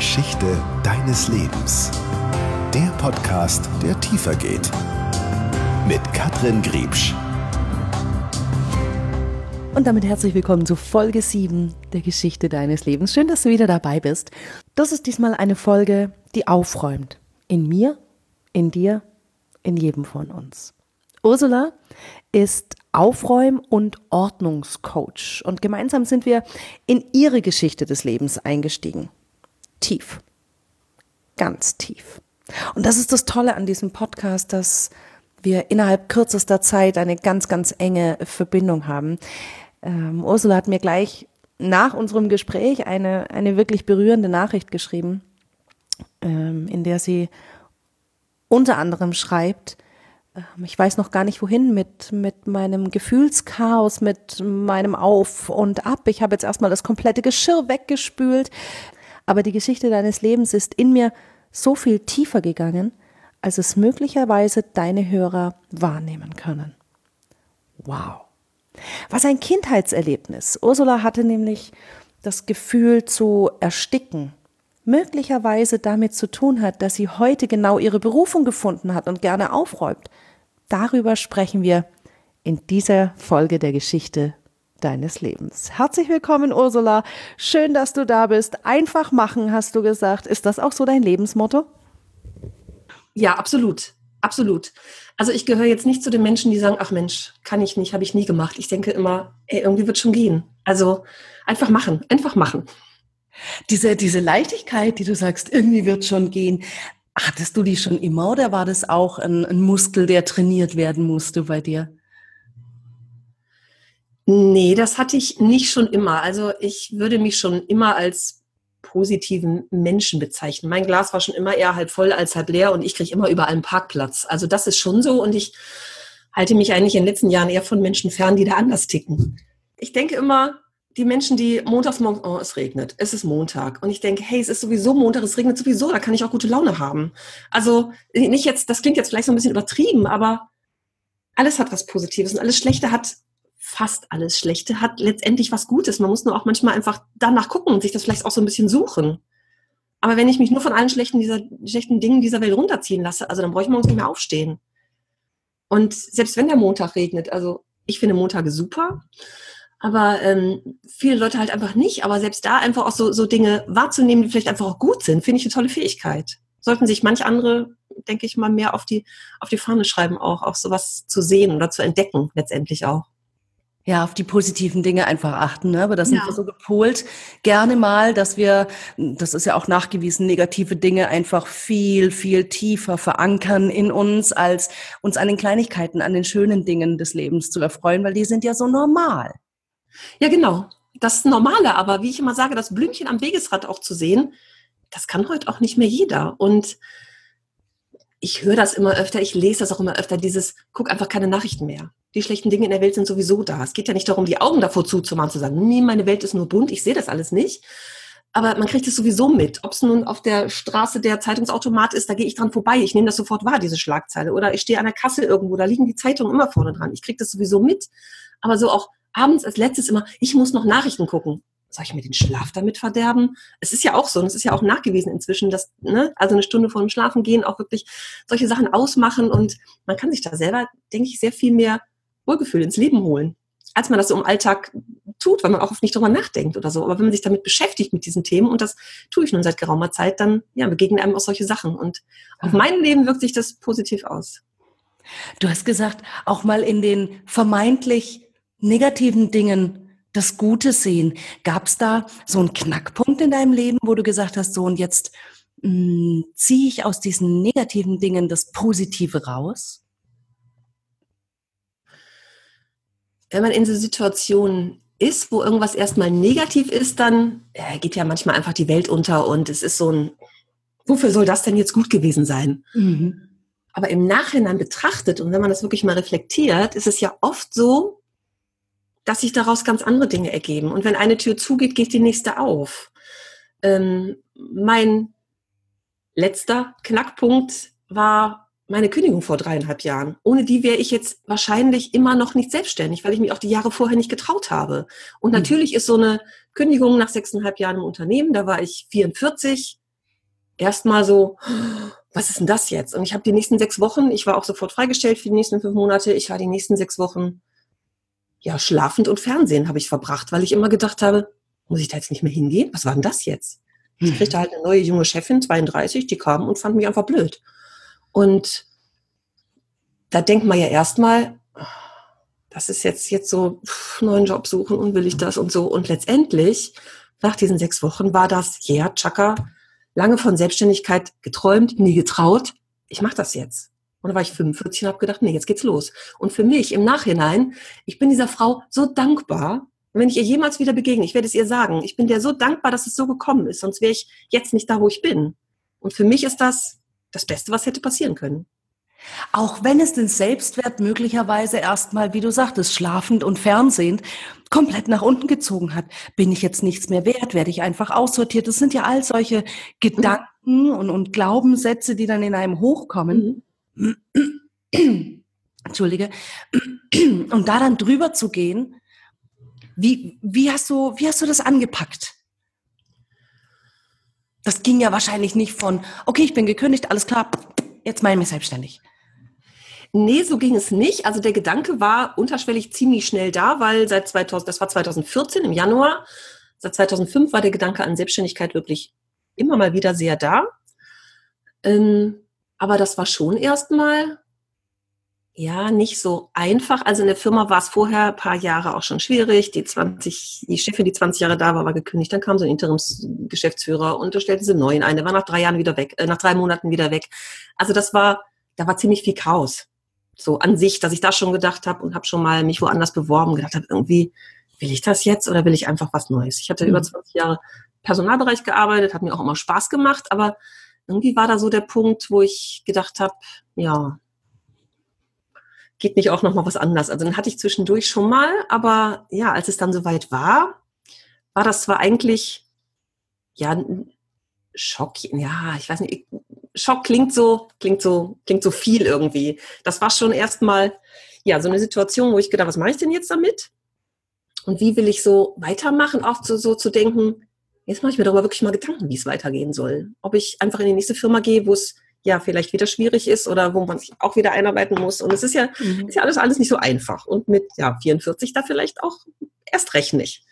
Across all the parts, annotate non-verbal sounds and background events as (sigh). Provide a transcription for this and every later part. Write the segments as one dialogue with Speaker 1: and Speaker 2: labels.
Speaker 1: Geschichte deines Lebens. Der Podcast, der tiefer geht. Mit Katrin Griebsch.
Speaker 2: Und damit herzlich willkommen zu Folge 7 der Geschichte deines Lebens. Schön, dass du wieder dabei bist. Das ist diesmal eine Folge, die aufräumt. In mir, in dir, in jedem von uns. Ursula ist Aufräum- und Ordnungscoach und gemeinsam sind wir in ihre Geschichte des Lebens eingestiegen. Tief. Ganz tief. Und das ist das Tolle an diesem Podcast, dass wir innerhalb kürzester Zeit eine ganz, ganz enge Verbindung haben. Ähm, Ursula hat mir gleich nach unserem Gespräch eine, eine wirklich berührende Nachricht geschrieben, ähm, in der sie unter anderem schreibt, ähm, ich weiß noch gar nicht wohin mit, mit meinem Gefühlschaos, mit meinem Auf und Ab. Ich habe jetzt erstmal das komplette Geschirr weggespült. Aber die Geschichte deines Lebens ist in mir so viel tiefer gegangen, als es möglicherweise deine Hörer wahrnehmen können. Wow. Was ein Kindheitserlebnis. Ursula hatte nämlich das Gefühl zu ersticken, möglicherweise damit zu tun hat, dass sie heute genau ihre Berufung gefunden hat und gerne aufräumt. Darüber sprechen wir in dieser Folge der Geschichte deines Lebens. Herzlich willkommen, Ursula. Schön, dass du da bist. Einfach machen, hast du gesagt. Ist das auch so dein Lebensmotto?
Speaker 3: Ja, absolut. Absolut. Also ich gehöre jetzt nicht zu den Menschen, die sagen, ach Mensch, kann ich nicht, habe ich nie gemacht. Ich denke immer, ey, irgendwie wird schon gehen. Also einfach machen, einfach machen.
Speaker 2: Diese, diese Leichtigkeit, die du sagst, irgendwie wird schon gehen. Hattest du die schon immer oder war das auch ein, ein Muskel, der trainiert werden musste bei dir?
Speaker 3: Nee, das hatte ich nicht schon immer. Also ich würde mich schon immer als positiven Menschen bezeichnen. Mein Glas war schon immer eher halb voll als halb leer und ich kriege immer überall einen Parkplatz. Also das ist schon so und ich halte mich eigentlich in den letzten Jahren eher von Menschen fern, die da anders ticken. Ich denke immer, die Menschen, die montags morgens, oh, es regnet, es ist Montag. Und ich denke, hey, es ist sowieso Montag, es regnet sowieso, da kann ich auch gute Laune haben. Also nicht jetzt, das klingt jetzt vielleicht so ein bisschen übertrieben, aber alles hat was Positives und alles Schlechte hat fast alles Schlechte hat letztendlich was Gutes. Man muss nur auch manchmal einfach danach gucken und sich das vielleicht auch so ein bisschen suchen. Aber wenn ich mich nur von allen schlechten, dieser, schlechten Dingen dieser Welt runterziehen lasse, also dann brauche ich morgens nicht mehr aufstehen. Und selbst wenn der Montag regnet, also ich finde Montage super, aber ähm, viele Leute halt einfach nicht. Aber selbst da einfach auch so, so Dinge wahrzunehmen, die vielleicht einfach auch gut sind, finde ich eine tolle Fähigkeit. Sollten sich manch andere, denke ich mal, mehr auf die, auf die Fahne schreiben, auch, auch sowas zu sehen oder zu entdecken, letztendlich auch
Speaker 2: ja, auf die positiven Dinge einfach achten. Ne? Aber das sind ja. wir so gepolt gerne mal, dass wir, das ist ja auch nachgewiesen, negative Dinge einfach viel, viel tiefer verankern in uns, als uns an den Kleinigkeiten, an den schönen Dingen des Lebens zu erfreuen, weil die sind ja so normal.
Speaker 3: Ja, genau. Das Normale, aber wie ich immer sage, das Blümchen am Wegesrad auch zu sehen, das kann heute auch nicht mehr jeder. Und ich höre das immer öfter, ich lese das auch immer öfter, dieses, guck einfach keine Nachrichten mehr die schlechten Dinge in der Welt sind sowieso da. Es geht ja nicht darum, die Augen davor zuzumachen, zu sagen, nee, meine Welt ist nur bunt, ich sehe das alles nicht. Aber man kriegt es sowieso mit. Ob es nun auf der Straße der Zeitungsautomat ist, da gehe ich dran vorbei. Ich nehme das sofort wahr, diese Schlagzeile. Oder ich stehe an der Kasse irgendwo, da liegen die Zeitungen immer vorne dran. Ich kriege das sowieso mit. Aber so auch abends als letztes immer, ich muss noch Nachrichten gucken. Soll ich mir den Schlaf damit verderben? Es ist ja auch so, und es ist ja auch nachgewiesen inzwischen, dass, ne, also eine Stunde vor dem Schlafen gehen auch wirklich solche Sachen ausmachen und man kann sich da selber, denke ich, sehr viel mehr Wohlgefühl ins Leben holen, als man das so im Alltag tut, weil man auch oft nicht drüber nachdenkt oder so. Aber wenn man sich damit beschäftigt mit diesen Themen, und das tue ich nun seit geraumer Zeit, dann ja, begegnen einem auch solche Sachen. Und auf mein Leben wirkt sich das positiv aus.
Speaker 2: Du hast gesagt, auch mal in den vermeintlich negativen Dingen das Gute sehen. Gab es da so einen Knackpunkt in deinem Leben, wo du gesagt hast, so und jetzt hm, ziehe ich aus diesen negativen Dingen das Positive raus?
Speaker 3: Wenn man in so Situationen ist, wo irgendwas erstmal negativ ist, dann äh, geht ja manchmal einfach die Welt unter und es ist so ein, wofür soll das denn jetzt gut gewesen sein? Mhm. Aber im Nachhinein betrachtet und wenn man das wirklich mal reflektiert, ist es ja oft so, dass sich daraus ganz andere Dinge ergeben. Und wenn eine Tür zugeht, geht die nächste auf. Ähm, mein letzter Knackpunkt war meine Kündigung vor dreieinhalb Jahren. Ohne die wäre ich jetzt wahrscheinlich immer noch nicht selbstständig, weil ich mich auch die Jahre vorher nicht getraut habe. Und mhm. natürlich ist so eine Kündigung nach sechseinhalb Jahren im Unternehmen, da war ich 44, erstmal so, was ist denn das jetzt? Und ich habe die nächsten sechs Wochen, ich war auch sofort freigestellt für die nächsten fünf Monate, ich war die nächsten sechs Wochen ja schlafend und Fernsehen habe ich verbracht, weil ich immer gedacht habe, muss ich da jetzt nicht mehr hingehen? Was war denn das jetzt? Ich kriegte halt eine neue junge Chefin, 32, die kam und fand mich einfach blöd. Und da denkt man ja erstmal, das ist jetzt, jetzt so, pff, neuen Job suchen und will ich das und so. Und letztendlich, nach diesen sechs Wochen, war das, ja, yeah, Chaka, lange von Selbstständigkeit geträumt, nie getraut. Ich mache das jetzt. Und da war ich 45 und habe gedacht, nee, jetzt geht's los. Und für mich im Nachhinein, ich bin dieser Frau so dankbar, wenn ich ihr jemals wieder begegne, ich werde es ihr sagen, ich bin dir so dankbar, dass es so gekommen ist, sonst wäre ich jetzt nicht da, wo ich bin. Und für mich ist das das Beste, was hätte passieren können.
Speaker 2: Auch wenn es den Selbstwert möglicherweise erstmal, wie du sagtest, schlafend und fernsehend komplett nach unten gezogen hat. Bin ich jetzt nichts mehr wert? Werde ich einfach aussortiert? Das sind ja all solche Gedanken und, und Glaubenssätze, die dann in einem hochkommen. Mhm. (clears throat) Entschuldige. Und da dann drüber zu gehen, wie, wie, hast du, wie hast du das angepackt? Das ging ja wahrscheinlich nicht von, okay, ich bin gekündigt, alles klar, jetzt mache ich mich selbstständig.
Speaker 3: Nee, so ging es nicht. Also der Gedanke war unterschwellig ziemlich schnell da, weil seit 2000, das war 2014 im Januar, seit 2005 war der Gedanke an Selbstständigkeit wirklich immer mal wieder sehr da. Ähm, aber das war schon erstmal ja, nicht so einfach. Also in der Firma war es vorher ein paar Jahre auch schon schwierig. Die 20, die Chefin, die 20 Jahre da war, war gekündigt. Dann kam so ein Interimsgeschäftsführer und da stellten sie einen neuen ein. Der war nach drei Jahren wieder weg, äh, nach drei Monaten wieder weg. Also das war, da war ziemlich viel Chaos. So an sich, dass ich da schon gedacht habe und habe schon mal mich woanders beworben, gedacht habe, irgendwie, will ich das jetzt oder will ich einfach was Neues? Ich hatte mhm. über 20 Jahre Personalbereich gearbeitet, hat mir auch immer Spaß gemacht, aber irgendwie war da so der Punkt, wo ich gedacht habe, ja, geht nicht auch noch mal was anders. Also dann hatte ich zwischendurch schon mal, aber ja, als es dann soweit war, war das zwar eigentlich ja Schock, ja, ich weiß nicht, Schock klingt so, klingt so, klingt so viel irgendwie. Das war schon erstmal ja so eine Situation, wo ich gedacht, was mache ich denn jetzt damit? Und wie will ich so weitermachen, auch so, so zu denken, jetzt mache ich mir darüber wirklich mal Gedanken, wie es weitergehen soll. Ob ich einfach in die nächste Firma gehe, wo es ja vielleicht wieder schwierig ist oder wo man sich auch wieder einarbeiten muss. Und es ist ja, mhm. ist ja alles, alles nicht so einfach. Und mit ja, 44 da vielleicht auch erst recht nicht.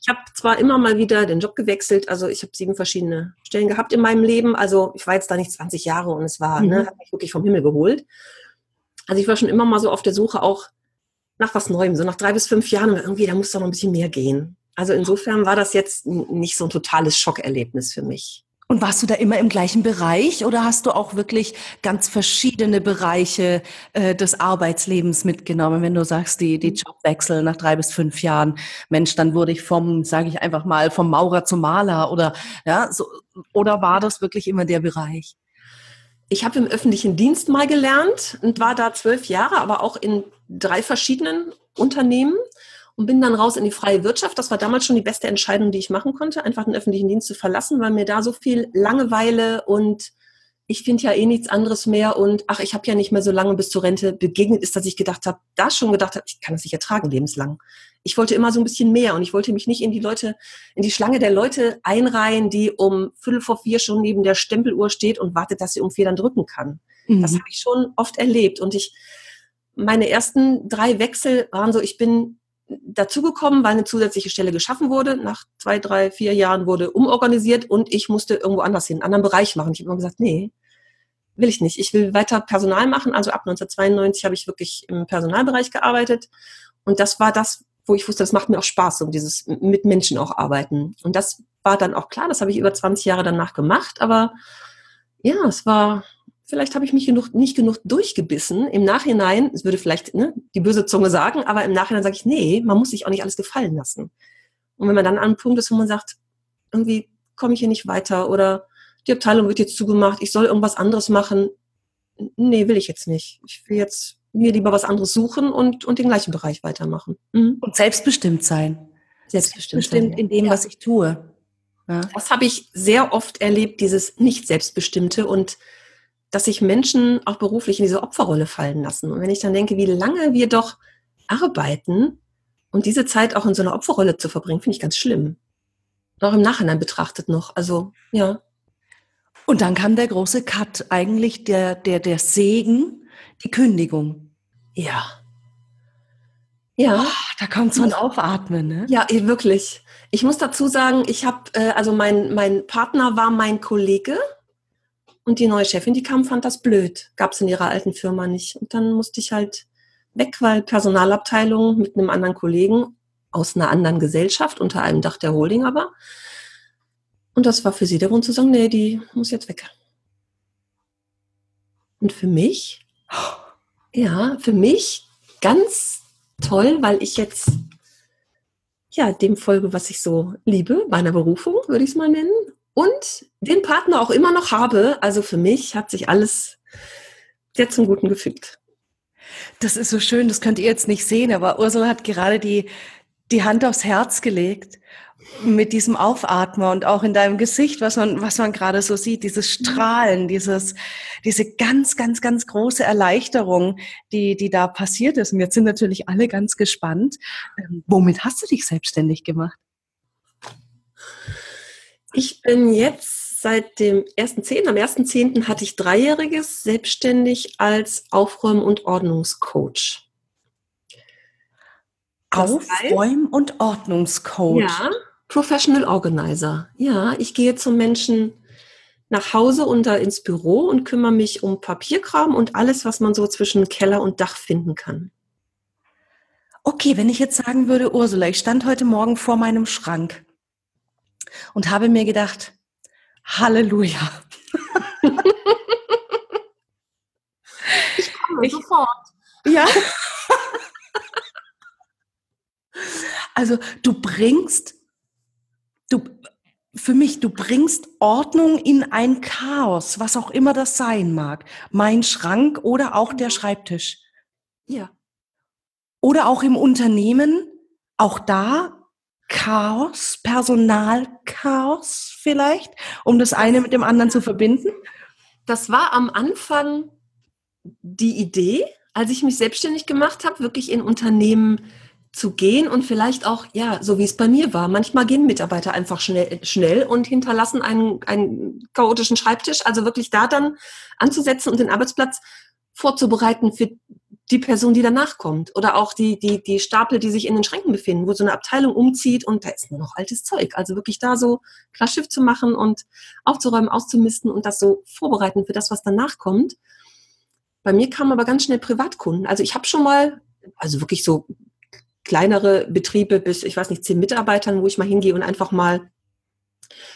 Speaker 3: Ich habe zwar immer mal wieder den Job gewechselt, also ich habe sieben verschiedene Stellen gehabt in meinem Leben. Also ich war jetzt da nicht 20 Jahre und es war, ne, mhm. ne, hat mich wirklich vom Himmel geholt. Also ich war schon immer mal so auf der Suche auch nach was Neuem, so nach drei bis fünf Jahren, irgendwie, da muss doch noch ein bisschen mehr gehen. Also insofern war das jetzt nicht so ein totales Schockerlebnis für mich.
Speaker 2: Und warst du da immer im gleichen Bereich oder hast du auch wirklich ganz verschiedene Bereiche äh, des Arbeitslebens mitgenommen, wenn du sagst, die, die Jobwechsel nach drei bis fünf Jahren, Mensch, dann wurde ich vom, sage ich einfach mal, vom Maurer zum Maler oder ja, so, oder war das wirklich immer der Bereich?
Speaker 3: Ich habe im öffentlichen Dienst mal gelernt und war da zwölf Jahre, aber auch in drei verschiedenen Unternehmen und bin dann raus in die freie Wirtschaft. Das war damals schon die beste Entscheidung, die ich machen konnte, einfach den öffentlichen Dienst zu verlassen, weil mir da so viel Langeweile und ich finde ja eh nichts anderes mehr und ach, ich habe ja nicht mehr so lange bis zur Rente begegnet ist, dass ich gedacht habe, da schon gedacht habe, ich kann das nicht ertragen lebenslang. Ich wollte immer so ein bisschen mehr und ich wollte mich nicht in die Leute, in die Schlange der Leute einreihen, die um Viertel vor vier schon neben der Stempeluhr steht und wartet, dass sie um vier dann drücken kann. Mhm. Das habe ich schon oft erlebt und ich, meine ersten drei Wechsel waren so, ich bin dazugekommen, weil eine zusätzliche Stelle geschaffen wurde. Nach zwei, drei, vier Jahren wurde umorganisiert und ich musste irgendwo anders hin, einen anderen Bereich machen. Ich habe immer gesagt, nee, will ich nicht. Ich will weiter Personal machen. Also ab 1992 habe ich wirklich im Personalbereich gearbeitet. Und das war das, wo ich wusste, das macht mir auch Spaß, um dieses mit Menschen auch arbeiten. Und das war dann auch klar, das habe ich über 20 Jahre danach gemacht. Aber ja, es war, vielleicht habe ich mich genug, nicht genug durchgebissen. Im Nachhinein, es würde vielleicht ne, die böse Zunge sagen, aber im Nachhinein sage ich, nee, man muss sich auch nicht alles gefallen lassen. Und wenn man dann an einem Punkt ist, wo man sagt, irgendwie komme ich hier nicht weiter oder die Abteilung wird jetzt zugemacht, ich soll irgendwas anderes machen. Nee, will ich jetzt nicht. Ich will jetzt mir lieber was anderes suchen und, und den gleichen Bereich weitermachen.
Speaker 2: Mhm. Und selbstbestimmt sein.
Speaker 3: Selbstbestimmt, selbstbestimmt in dem, ja. was ich tue. Ja. Das habe ich sehr oft erlebt, dieses Nicht-Selbstbestimmte und dass sich Menschen auch beruflich in diese Opferrolle fallen lassen. Und wenn ich dann denke, wie lange wir doch arbeiten und diese Zeit auch in so einer Opferrolle zu verbringen, finde ich ganz schlimm. Auch im Nachhinein betrachtet noch. Also, ja.
Speaker 2: Und dann kam der große Cut, eigentlich der, der, der Segen, die Kündigung.
Speaker 3: Ja.
Speaker 2: Ja. Oh, da kommt so ein Aufatmen, ne?
Speaker 3: Ja, wirklich. Ich muss dazu sagen, ich habe, äh, also mein, mein Partner war mein Kollege und die neue Chefin, die kam, fand das blöd. Gab es in ihrer alten Firma nicht. Und dann musste ich halt weg, weil Personalabteilung mit einem anderen Kollegen aus einer anderen Gesellschaft, unter einem Dach der Holding aber. Und das war für sie der Grund zu sagen, nee, die muss jetzt weg. Und für mich, ja, für mich ganz toll, weil ich jetzt ja dem folge, was ich so liebe, meiner Berufung, würde ich es mal nennen. Und den Partner auch immer noch habe. Also für mich hat sich alles sehr zum Guten gefügt.
Speaker 2: Das ist so schön, das könnt ihr jetzt nicht sehen, aber Ursula hat gerade die, die Hand aufs Herz gelegt mit diesem Aufatmen und auch in deinem Gesicht, was man, was man gerade so sieht, dieses Strahlen, dieses, diese ganz, ganz, ganz große Erleichterung, die, die da passiert ist. Und jetzt sind natürlich alle ganz gespannt. Ähm, womit hast du dich selbstständig gemacht?
Speaker 3: Ich bin jetzt seit dem 1.10., am 1.10. hatte ich dreijähriges selbstständig als Aufräum- und Ordnungscoach.
Speaker 2: Aufräum- und Ordnungscoach.
Speaker 3: Ja, Professional Organizer. Ja, ich gehe zum Menschen nach Hause und da ins Büro und kümmere mich um Papierkram und alles, was man so zwischen Keller und Dach finden kann.
Speaker 2: Okay, wenn ich jetzt sagen würde, Ursula, ich stand heute Morgen vor meinem Schrank und habe mir gedacht, Halleluja.
Speaker 3: ich komme ich, sofort.
Speaker 2: Ja. Also du bringst, du, für mich, du bringst Ordnung in ein Chaos, was auch immer das sein mag. Mein Schrank oder auch der Schreibtisch.
Speaker 3: Ja.
Speaker 2: Oder auch im Unternehmen, auch da Chaos, Personalchaos vielleicht, um das eine mit dem anderen zu verbinden?
Speaker 3: Das war am Anfang die Idee, als ich mich selbstständig gemacht habe, wirklich in Unternehmen zu gehen und vielleicht auch, ja, so wie es bei mir war. Manchmal gehen Mitarbeiter einfach schnell, schnell und hinterlassen einen, einen chaotischen Schreibtisch. Also wirklich da dann anzusetzen und den Arbeitsplatz vorzubereiten für die Person, die danach kommt. Oder auch die, die, die Stapel, die sich in den Schränken befinden, wo so eine Abteilung umzieht und da ist nur noch altes Zeug. Also wirklich da so klar Schiff zu machen und aufzuräumen, auszumisten und das so vorbereiten für das, was danach kommt. Bei mir kamen aber ganz schnell Privatkunden. Also ich habe schon mal, also wirklich so kleinere Betriebe bis, ich weiß nicht, zehn Mitarbeitern, wo ich mal hingehe und einfach mal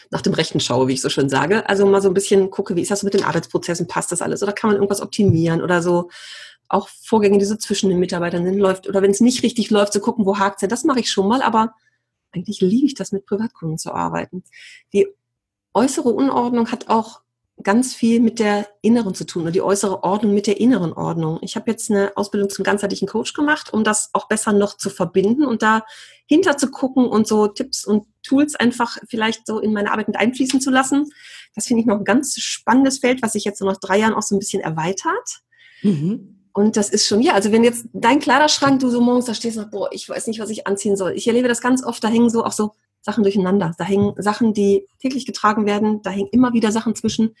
Speaker 3: nach dem Rechten schaue, wie ich so schön sage. Also mal so ein bisschen gucke, wie ist das mit den Arbeitsprozessen, passt das alles oder kann man irgendwas optimieren oder so. Auch Vorgänge, die so zwischen den Mitarbeitern sind, läuft oder wenn es nicht richtig läuft, zu gucken, wo hakt es. Das mache ich schon mal, aber eigentlich liebe ich das, mit Privatkunden zu arbeiten. Die äußere Unordnung hat auch ganz viel mit der inneren zu tun oder die äußere Ordnung mit der inneren Ordnung. Ich habe jetzt eine Ausbildung zum ganzheitlichen Coach gemacht, um das auch besser noch zu verbinden und da hinter zu gucken und so Tipps und Tools einfach vielleicht so in meine Arbeit mit einfließen zu lassen. Das finde ich noch ein ganz spannendes Feld, was sich jetzt so nach drei Jahren auch so ein bisschen erweitert. Mhm. Und das ist schon, ja, also wenn jetzt dein Kleiderschrank, du so morgens da stehst und sagst, boah, ich weiß nicht, was ich anziehen soll. Ich erlebe das ganz oft, da hängen so auch so Sachen durcheinander. Da hängen Sachen, die täglich getragen werden. Da hängen immer wieder Sachen zwischen,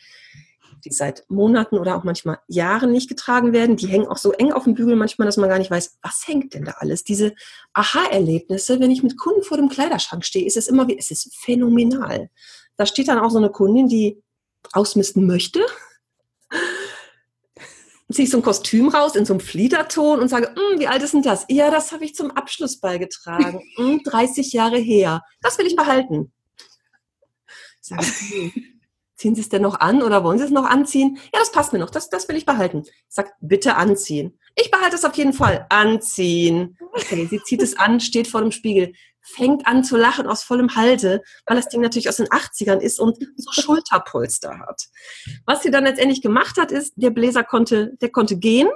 Speaker 3: die seit Monaten oder auch manchmal Jahren nicht getragen werden. Die hängen auch so eng auf dem Bügel manchmal, dass man gar nicht weiß, was hängt denn da alles. Diese Aha-Erlebnisse, wenn ich mit Kunden vor dem Kleiderschrank stehe, ist es immer wie, es ist phänomenal. Da steht dann auch so eine Kundin, die ausmisten möchte ziehe ich so ein Kostüm raus in so einem Fliederton und sage, hm, wie alt ist denn das? Ja, das habe ich zum Abschluss beigetragen. 30 (laughs) hm, Jahre her. Das will ich behalten. Ich sage, (laughs) ziehen Sie es denn noch an oder wollen Sie es noch anziehen? Ja, das passt mir noch. Das, das will ich behalten. Sage, bitte anziehen. Ich behalte es auf jeden Fall. Anziehen. Okay, sie zieht es an, steht vor dem Spiegel fängt an zu lachen aus vollem Halse, weil das Ding natürlich aus den 80ern ist und so (laughs) Schulterpolster hat. Was sie dann letztendlich gemacht hat, ist, der Bläser konnte, der konnte gehen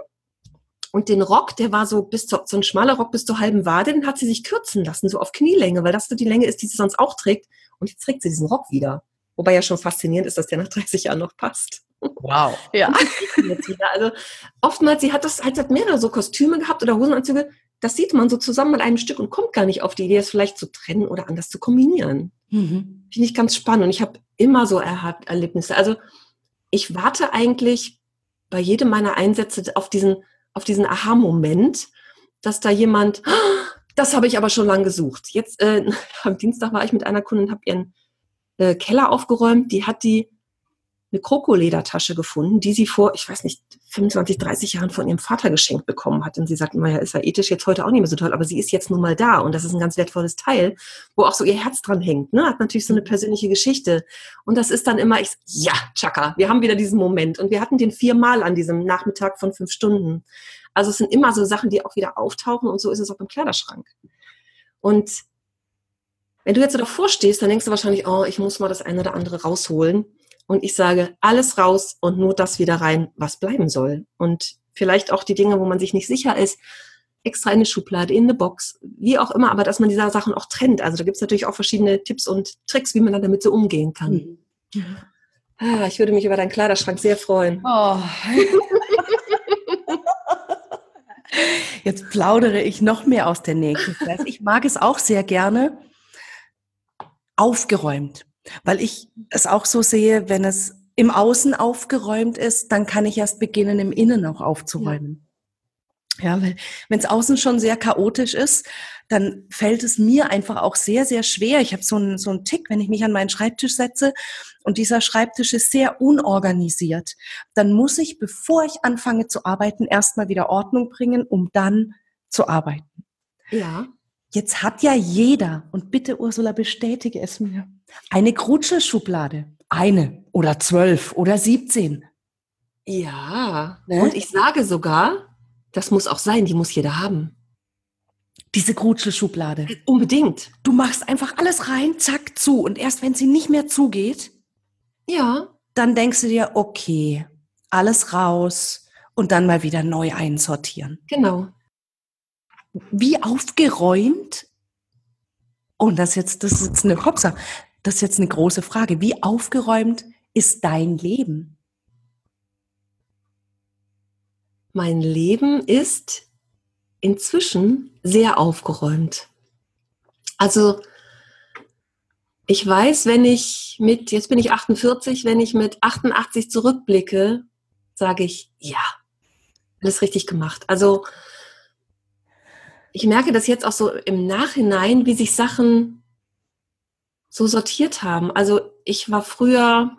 Speaker 3: und den Rock, der war so bis zu, so ein schmaler Rock bis zur halben Wade, den hat sie sich kürzen lassen, so auf Knielänge, weil das so die Länge ist, die sie sonst auch trägt. Und jetzt trägt sie diesen Rock wieder. Wobei ja schon faszinierend ist, dass der nach 30 Jahren noch passt.
Speaker 2: Wow. (laughs)
Speaker 3: Ja. Also oftmals, sie hat das, halt, hat mehrere so Kostüme gehabt oder Hosenanzüge, das sieht man so zusammen mit einem Stück und kommt gar nicht auf die Idee, es vielleicht zu trennen oder anders zu kombinieren. Mhm. Finde ich ganz spannend. Und ich habe immer so Erlebnisse. Also ich warte eigentlich bei jedem meiner Einsätze auf diesen, auf diesen Aha-Moment, dass da jemand, das habe ich aber schon lange gesucht. Jetzt äh, (laughs) am Dienstag war ich mit einer Kundin, habe ihren äh, Keller aufgeräumt. Die hat die eine Krokoledertasche gefunden, die sie vor, ich weiß nicht, 25, 30 Jahren von ihrem Vater geschenkt bekommen hat. Und sie sagt immer, ja, ist ja ethisch jetzt heute auch nicht mehr so toll, aber sie ist jetzt nun mal da und das ist ein ganz wertvolles Teil, wo auch so ihr Herz dran hängt. Ne? Hat natürlich so eine persönliche Geschichte. Und das ist dann immer, ich, ja, Chaka, wir haben wieder diesen Moment. Und wir hatten den viermal an diesem Nachmittag von fünf Stunden. Also es sind immer so Sachen, die auch wieder auftauchen und so ist es auch im Kleiderschrank. Und wenn du jetzt davor stehst, dann denkst du wahrscheinlich, oh, ich muss mal das eine oder andere rausholen. Und ich sage, alles raus und nur das wieder rein, was bleiben soll. Und vielleicht auch die Dinge, wo man sich nicht sicher ist, extra in eine Schublade, in eine Box, wie auch immer, aber dass man diese Sachen auch trennt. Also da gibt es natürlich auch verschiedene Tipps und Tricks, wie man dann damit so umgehen kann. Mhm. Ah, ich würde mich über deinen Kleiderschrank sehr freuen. Oh. (laughs)
Speaker 2: Jetzt plaudere ich noch mehr aus der Nähe. Ich mag es auch sehr gerne aufgeräumt. Weil ich es auch so sehe, wenn es im Außen aufgeräumt ist, dann kann ich erst beginnen, im Innen auch aufzuräumen. Ja, ja weil wenn es außen schon sehr chaotisch ist, dann fällt es mir einfach auch sehr, sehr schwer. Ich habe so einen, so einen Tick, wenn ich mich an meinen Schreibtisch setze und dieser Schreibtisch ist sehr unorganisiert, dann muss ich, bevor ich anfange zu arbeiten, erstmal wieder Ordnung bringen, um dann zu arbeiten.
Speaker 3: Ja.
Speaker 2: Jetzt hat ja jeder, und bitte Ursula, bestätige es mir, eine Krutschelschublade. Eine oder zwölf oder siebzehn.
Speaker 3: Ja. Ne? Und ich sage sogar, das muss auch sein, die muss jeder haben.
Speaker 2: Diese Krutschelschublade.
Speaker 3: Unbedingt.
Speaker 2: Du machst einfach alles rein, zack, zu. Und erst wenn sie nicht mehr zugeht,
Speaker 3: ja.
Speaker 2: dann denkst du dir, okay, alles raus und dann mal wieder neu einsortieren.
Speaker 3: Genau
Speaker 2: wie aufgeräumt, und das jetzt, das ist jetzt eine Hopsa, das ist jetzt eine große Frage, wie aufgeräumt ist dein Leben?
Speaker 3: Mein Leben ist inzwischen sehr aufgeräumt. Also ich weiß, wenn ich mit, jetzt bin ich 48, wenn ich mit 88 zurückblicke, sage ich, ja, alles richtig gemacht. Also ich merke das jetzt auch so im Nachhinein, wie sich Sachen so sortiert haben. Also ich war früher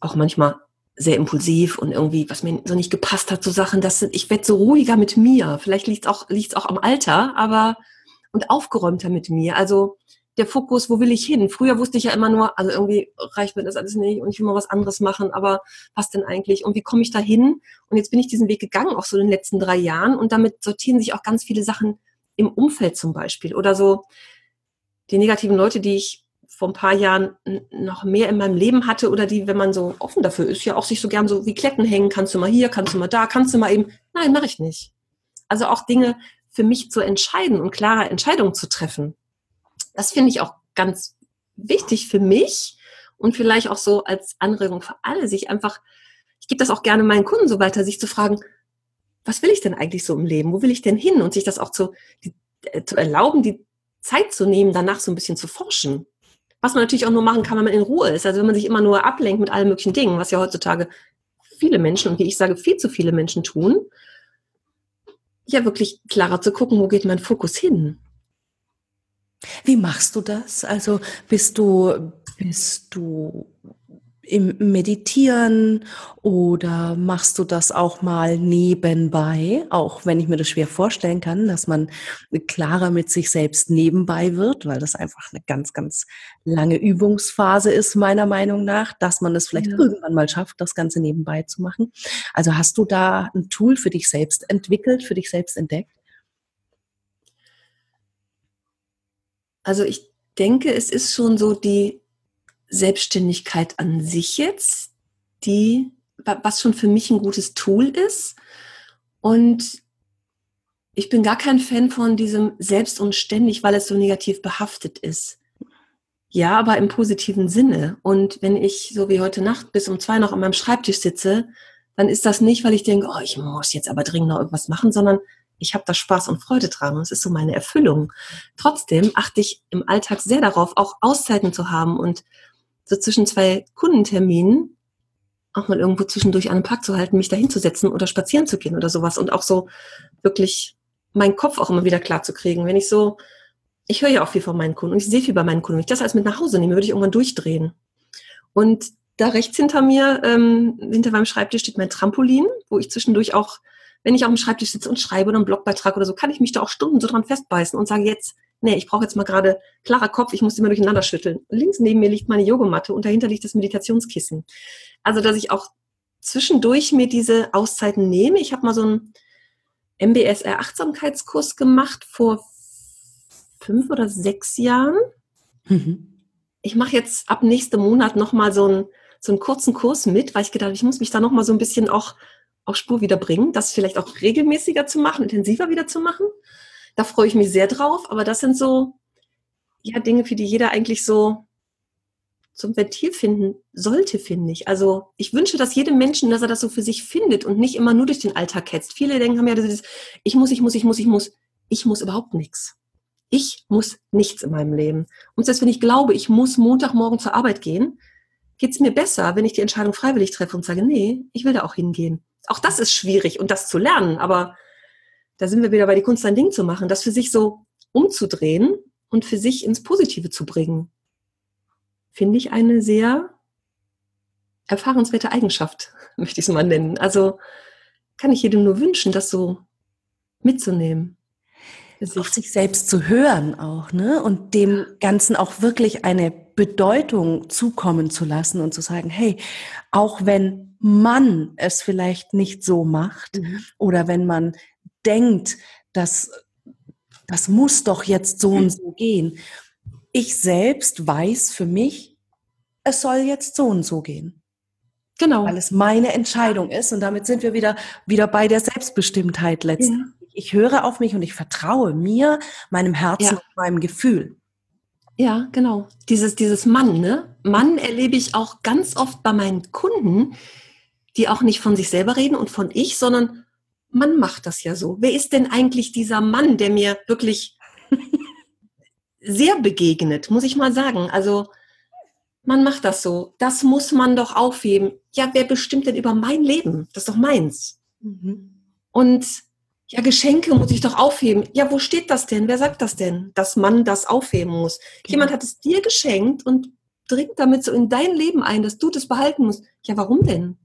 Speaker 3: auch manchmal sehr impulsiv und irgendwie, was mir so nicht gepasst hat, so Sachen, das sind, ich werde so ruhiger mit mir. Vielleicht liegt es auch, liegt's auch am Alter, aber und aufgeräumter mit mir. Also der Fokus, wo will ich hin? Früher wusste ich ja immer nur, also irgendwie reicht mir das alles nicht und ich will mal was anderes machen, aber was denn eigentlich? Und wie komme ich da hin? Und jetzt bin ich diesen Weg gegangen, auch so in den letzten drei Jahren und damit sortieren sich auch ganz viele Sachen im Umfeld zum Beispiel oder so die negativen Leute, die ich vor ein paar Jahren noch mehr in meinem Leben hatte oder die, wenn man so offen dafür ist, ja auch sich so gern so wie Kletten hängen, kannst du mal hier, kannst du mal da, kannst du mal eben, nein, mache ich nicht. Also auch Dinge für mich zu entscheiden und klare Entscheidungen zu treffen das finde ich auch ganz wichtig für mich und vielleicht auch so als Anregung für alle, sich einfach, ich gebe das auch gerne meinen Kunden so weiter, sich zu fragen, was will ich denn eigentlich so im Leben? Wo will ich denn hin? Und sich das auch zu, die, äh, zu erlauben, die Zeit zu nehmen, danach so ein bisschen zu forschen. Was man natürlich auch nur machen kann, wenn man in Ruhe ist. Also wenn man sich immer nur ablenkt mit allen möglichen Dingen, was ja heutzutage viele Menschen und wie ich sage, viel zu viele Menschen tun, ja wirklich klarer zu gucken, wo geht mein Fokus hin?
Speaker 2: Wie machst du das? Also bist du, bist du im Meditieren oder machst du das auch mal nebenbei? Auch wenn ich mir das schwer vorstellen kann, dass man klarer mit sich selbst nebenbei wird, weil das einfach eine ganz, ganz lange Übungsphase ist, meiner Meinung nach, dass man es vielleicht ja. irgendwann mal schafft, das Ganze nebenbei zu machen. Also hast du da ein Tool für dich selbst entwickelt, für dich selbst entdeckt?
Speaker 3: Also ich denke, es ist schon so die Selbstständigkeit an sich jetzt, die, was schon für mich ein gutes Tool ist. Und ich bin gar kein Fan von diesem selbst und ständig, weil es so negativ behaftet ist. Ja, aber im positiven Sinne. Und wenn ich so wie heute Nacht bis um zwei noch an meinem Schreibtisch sitze, dann ist das nicht, weil ich denke, oh, ich muss jetzt aber dringend noch irgendwas machen, sondern ich habe da Spaß und Freude dran es ist so meine Erfüllung. Trotzdem achte ich im Alltag sehr darauf, auch Auszeiten zu haben und so zwischen zwei Kundenterminen auch mal irgendwo zwischendurch an einem Park zu halten, mich da hinzusetzen oder spazieren zu gehen oder sowas und auch so wirklich meinen Kopf auch immer wieder klar zu kriegen. Wenn ich so, ich höre ja auch viel von meinen Kunden und ich sehe viel bei meinen Kunden. Wenn ich das alles mit nach Hause nehme, würde ich irgendwann durchdrehen. Und da rechts hinter mir, ähm, hinter meinem Schreibtisch steht mein Trampolin, wo ich zwischendurch auch, wenn ich auf dem Schreibtisch sitze und schreibe oder einen Blogbeitrag oder so, kann ich mich da auch Stunden so dran festbeißen und sage jetzt, nee, ich brauche jetzt mal gerade klarer Kopf, ich muss immer durcheinander schütteln. Links neben mir liegt meine Yogamatte und dahinter liegt das Meditationskissen. Also, dass ich auch zwischendurch mir diese Auszeiten nehme. Ich habe mal so einen MBSR Achtsamkeitskurs gemacht vor fünf oder sechs Jahren. Mhm. Ich mache jetzt ab nächsten Monat nochmal so einen, so einen kurzen Kurs mit, weil ich gedacht habe, ich muss mich da nochmal so ein bisschen auch auf Spur wieder bringen, das vielleicht auch regelmäßiger zu machen, intensiver wieder zu machen. Da freue ich mich sehr drauf, aber das sind so ja Dinge, für die jeder eigentlich so zum Ventil finden sollte, finde ich. Also ich wünsche, dass jedem Menschen, dass er das so für sich findet und nicht immer nur durch den Alltag hetzt. Viele denken haben ja dieses, ich muss, ich muss, ich muss, ich muss. Ich muss überhaupt nichts. Ich muss nichts in meinem Leben. Und selbst wenn ich glaube, ich muss Montagmorgen zur Arbeit gehen, geht es mir besser, wenn ich die Entscheidung freiwillig treffe und sage, nee, ich will da auch hingehen. Auch das ist schwierig und das zu lernen, aber da sind wir wieder bei die Kunst, ein Ding zu machen, das für sich so umzudrehen und für sich ins Positive zu bringen finde ich eine sehr erfahrenswerte Eigenschaft, (laughs) möchte ich es mal nennen. Also kann ich jedem nur wünschen, das so mitzunehmen.
Speaker 2: Auf sich selbst zu hören auch, ne? Und dem Ganzen auch wirklich eine Bedeutung zukommen zu lassen und zu sagen, hey, auch wenn man es vielleicht nicht so macht mhm. oder wenn man denkt, dass das muss doch jetzt so und so gehen, ich selbst weiß für mich, es soll jetzt so und so gehen. Genau. Weil es meine Entscheidung ist. Und damit sind wir wieder, wieder bei der Selbstbestimmtheit letztendlich. Ja. Ich höre auf mich und ich vertraue mir, meinem Herzen ja. und meinem Gefühl.
Speaker 3: Ja, genau. Dieses, dieses Mann, ne? Mann erlebe ich auch ganz oft bei meinen Kunden, die auch nicht von sich selber reden und von ich, sondern man macht das ja so. Wer ist denn eigentlich dieser Mann, der mir wirklich sehr begegnet, muss ich mal sagen. Also man macht das so. Das muss man doch aufheben. Ja, wer bestimmt denn über mein Leben? Das ist doch meins. Mhm. Und ja, Geschenke muss ich doch aufheben. Ja, wo steht das denn? Wer sagt das denn, dass man das aufheben muss? Genau. Jemand hat es dir geschenkt und dringt damit so in dein Leben ein, dass du das behalten musst. Ja, warum denn?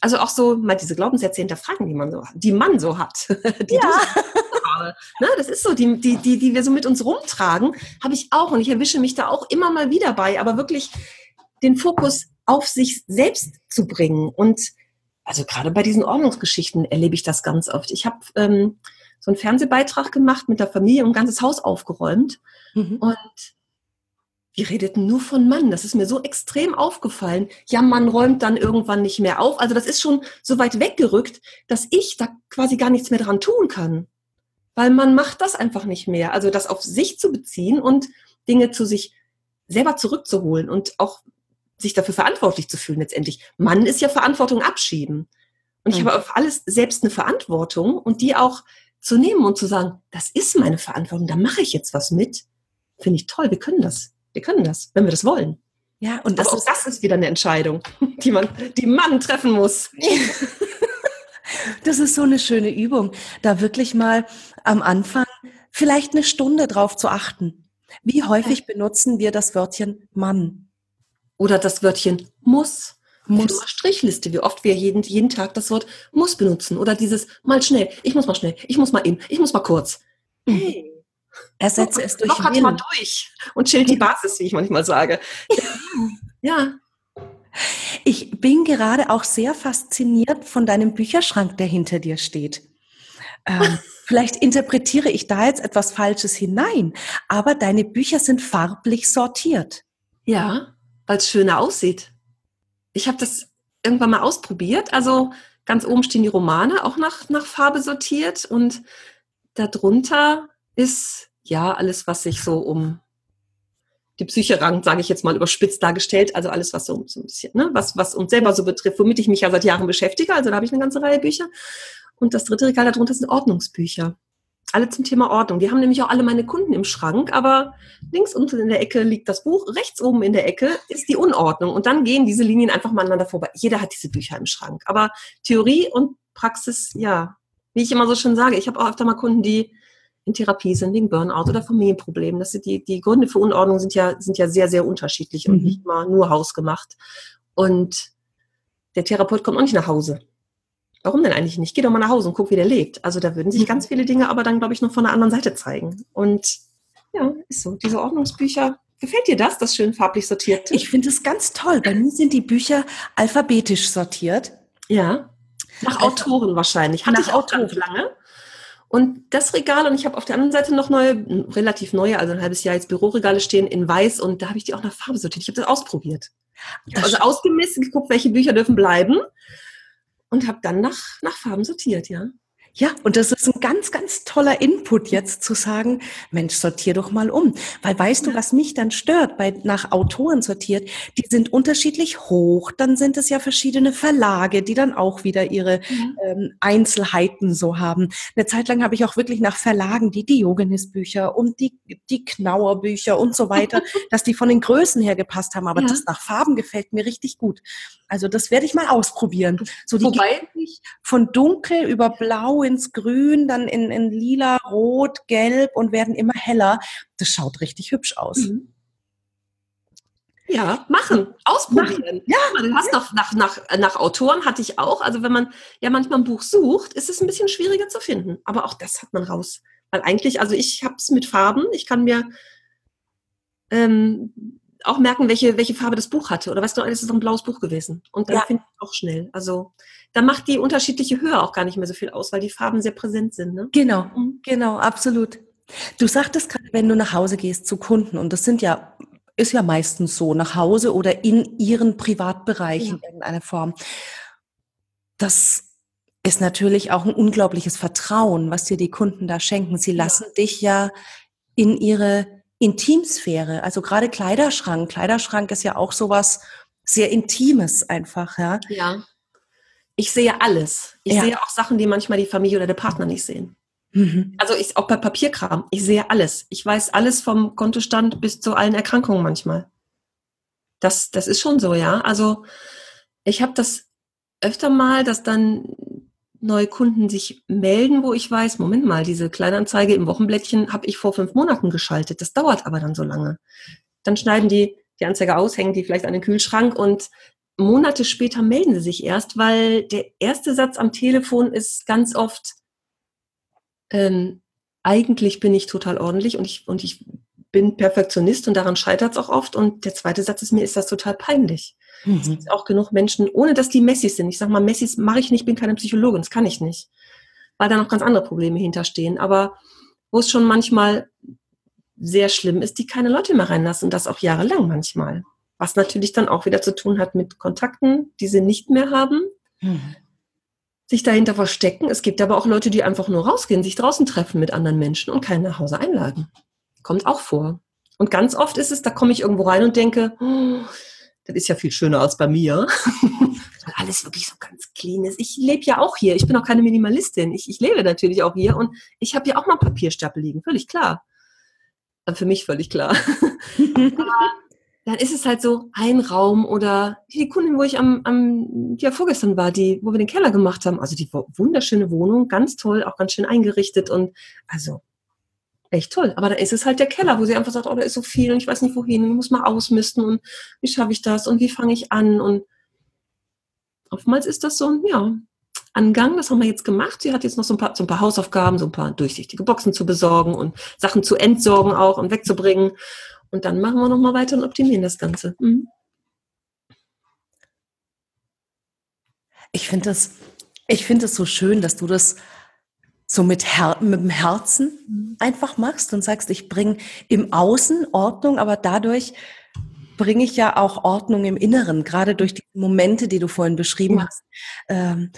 Speaker 3: Also auch so mal diese Glaubenssätze hinterfragen, die man so, die man so hat. (laughs) die ja. habe. Ne, das ist so, die, die, die, die wir so mit uns rumtragen, habe ich auch. Und ich erwische mich da auch immer mal wieder bei. Aber wirklich den Fokus auf sich selbst zu bringen. Und also gerade bei diesen Ordnungsgeschichten erlebe ich das ganz oft. Ich habe ähm, so einen Fernsehbeitrag gemacht mit der Familie und ein ganzes Haus aufgeräumt. Mhm. Und wir redeten nur von Mann. Das ist mir so extrem aufgefallen. Ja, Mann räumt dann irgendwann nicht mehr auf. Also das ist schon so weit weggerückt, dass ich da quasi gar nichts mehr dran tun kann weil man macht das einfach nicht mehr. Also das auf sich zu beziehen und Dinge zu sich selber zurückzuholen und auch sich dafür verantwortlich zu fühlen letztendlich. Man ist ja Verantwortung abschieben. Und ich mhm. habe auf alles selbst eine Verantwortung und die auch zu nehmen und zu sagen, das ist meine Verantwortung, da mache ich jetzt was mit. Finde ich toll, wir können das. Wir können das, wenn wir das wollen. Ja, und das, Aber auch ist, das ist wieder eine Entscheidung, (laughs) die man, die man treffen muss.
Speaker 2: Das ist so eine schöne Übung, da wirklich mal am Anfang vielleicht eine Stunde drauf zu achten. Wie häufig benutzen wir das Wörtchen Mann?
Speaker 3: Oder das Wörtchen muss. Muss. Strichliste, wie oft wir jeden, jeden Tag das Wort muss benutzen. Oder dieses mal schnell, ich muss mal schnell, ich muss mal eben, ich muss mal kurz.
Speaker 2: Hey. Ersetze es durch
Speaker 3: Lockert mal durch und chillt die Basis, wie ich manchmal sage.
Speaker 2: ja. Ich bin gerade auch sehr fasziniert von deinem Bücherschrank, der hinter dir steht. Ähm, (laughs) vielleicht interpretiere ich da jetzt etwas Falsches hinein, aber deine Bücher sind farblich sortiert.
Speaker 3: Ja, weil es schöner aussieht. Ich habe das irgendwann mal ausprobiert. Also ganz oben stehen die Romane auch nach, nach Farbe sortiert und darunter ist ja alles, was sich so um die Psyche rankt, sage ich jetzt mal überspitzt dargestellt. Also alles, was so, so ein bisschen, ne, was, was uns selber so betrifft, womit ich mich ja seit Jahren beschäftige. Also da habe ich eine ganze Reihe Bücher. Und das dritte Regal darunter sind Ordnungsbücher. alle zum Thema Ordnung. Die haben nämlich auch alle meine Kunden im Schrank, aber links unten in der Ecke liegt das Buch, rechts oben in der Ecke ist die Unordnung und dann gehen diese Linien einfach mal aneinander vorbei. Jeder hat diese Bücher im Schrank, aber Theorie und Praxis, ja, wie ich immer so schön sage, ich habe auch öfter mal Kunden, die in Therapie sind, wegen Burnout oder Familienproblemen. Das sind die, die Gründe für Unordnung sind ja, sind ja sehr, sehr unterschiedlich mhm. und nicht mal nur hausgemacht. Und der Therapeut kommt auch nicht nach Hause. Warum denn eigentlich nicht? Geh doch mal nach Hause und guck, wie der lebt. Also da würden sich ganz viele Dinge aber dann, glaube ich, noch von der anderen Seite zeigen. Und ja, ist so. Diese Ordnungsbücher, gefällt dir das, das schön farblich sortiert?
Speaker 2: Ich finde es ganz toll. Bei mir sind die Bücher alphabetisch sortiert.
Speaker 3: Ja. Nach also, Autoren wahrscheinlich. Hatte
Speaker 2: ich auch Autoren. lange.
Speaker 3: Und das Regal, und ich habe auf der anderen Seite noch neue, relativ neue, also ein halbes Jahr jetzt Büroregale stehen in weiß und da habe ich die auch nach Farbe sortiert. Ich habe das ausprobiert. Das also ausgemisst, geguckt, welche Bücher dürfen bleiben und habe dann nach, nach Farben sortiert, ja.
Speaker 2: Ja, und das ist ein ganz, ganz toller Input jetzt zu sagen, Mensch, sortier doch mal um. Weil weißt ja. du, was mich dann stört, bei nach Autoren sortiert, die sind unterschiedlich hoch, dann sind es ja verschiedene Verlage, die dann auch wieder ihre mhm. ähm, Einzelheiten so haben. Eine Zeit lang habe ich auch wirklich nach Verlagen, die Diogenes-Bücher und die, die Knauer-Bücher und so weiter, (laughs) dass die von den Größen her gepasst haben, aber ja. das nach Farben gefällt mir richtig gut. Also das werde ich mal ausprobieren. So die Wobei, von dunkel über blau ins Grün, dann in, in lila, rot, gelb und werden immer heller. Das schaut richtig hübsch aus. Mhm.
Speaker 3: Ja, machen, ausprobieren. Ja, du hast ja. Noch, nach, nach, nach Autoren hatte ich auch. Also wenn man ja manchmal ein Buch sucht, ist es ein bisschen schwieriger zu finden. Aber auch das hat man raus. Weil eigentlich, also ich habe es mit Farben. Ich kann mir ähm, auch merken, welche, welche Farbe das Buch hatte. Oder weißt du, es ist ein blaues Buch gewesen. Und dann ja. finde ich auch schnell. Also da macht die unterschiedliche Höhe auch gar nicht mehr so viel aus, weil die Farben sehr präsent sind. Ne?
Speaker 2: Genau, mhm. genau, absolut. Du sagtest gerade, wenn du nach Hause gehst zu Kunden, und das sind ja, ist ja meistens so, nach Hause oder in ihren Privatbereich ja. in irgendeiner Form. Das ist natürlich auch ein unglaubliches Vertrauen, was dir die Kunden da schenken. Sie lassen ja. dich ja in ihre Intimsphäre, also gerade Kleiderschrank. Kleiderschrank ist ja auch sowas sehr Intimes einfach, ja.
Speaker 3: Ja. Ich sehe alles. Ich ja. sehe auch Sachen, die manchmal die Familie oder der Partner nicht sehen.
Speaker 2: Mhm.
Speaker 3: Also ich, auch bei Papierkram. Ich sehe alles. Ich weiß alles vom Kontostand bis zu allen Erkrankungen manchmal. Das, das ist schon so, ja. Also ich habe das öfter mal, dass dann neue Kunden sich melden, wo ich weiß, Moment mal, diese Kleinanzeige im Wochenblättchen habe ich vor fünf Monaten geschaltet. Das dauert aber dann so lange. Dann schneiden die die Anzeige aus, hängen die vielleicht an den Kühlschrank und Monate später melden sie sich erst, weil der erste Satz am Telefon ist ganz oft, ähm, eigentlich bin ich total ordentlich und ich, und ich bin Perfektionist und daran scheitert es auch oft. Und der zweite Satz ist, mir ist das total peinlich. Mhm. Es gibt auch genug Menschen, ohne dass die Messis sind. Ich sage mal, Messis mache ich nicht, bin keine Psychologin, das kann ich nicht. Weil da noch ganz andere Probleme hinterstehen. Aber wo es schon manchmal sehr schlimm ist, die keine Leute mehr reinlassen, das auch jahrelang manchmal. Was natürlich dann auch wieder zu tun hat mit Kontakten, die sie nicht mehr haben. Mhm. Sich dahinter verstecken. Es gibt aber auch Leute, die einfach nur rausgehen, sich draußen treffen mit anderen Menschen und keinen nach Hause einladen. Kommt auch vor. Und ganz oft ist es, da komme ich irgendwo rein und denke, oh, das ist ja viel schöner als bei mir. (laughs) Weil alles wirklich so ganz clean ist. Ich lebe ja auch hier. Ich bin auch keine Minimalistin. Ich, ich lebe natürlich auch hier und ich habe ja auch mal Papierstapel liegen. Völlig klar. Für mich völlig klar. (laughs) dann ist es halt so ein Raum oder die Kundin, wo ich am, am ja vorgestern war, die, wo wir den Keller gemacht haben. Also die wunderschöne Wohnung, ganz toll, auch ganz schön eingerichtet und also echt toll. Aber da ist es halt der Keller, wo sie einfach sagt, oh, da ist so viel und ich weiß nicht wohin und ich muss mal ausmisten und wie schaffe ich das und wie fange ich an und oftmals ist das so ein, ja, Angang, das haben wir jetzt gemacht. Sie hat jetzt noch so ein paar, so ein paar Hausaufgaben, so ein paar durchsichtige Boxen zu besorgen und Sachen zu entsorgen auch und wegzubringen. Und dann machen wir nochmal weiter und optimieren das Ganze. Mhm.
Speaker 2: Ich finde das, ich finde so schön, dass du das so mit, Her mit dem Herzen mhm. einfach machst und sagst, ich bringe im Außen Ordnung, aber dadurch bringe ich ja auch Ordnung im Inneren, gerade durch die Momente, die du vorhin beschrieben ja. hast. Ähm,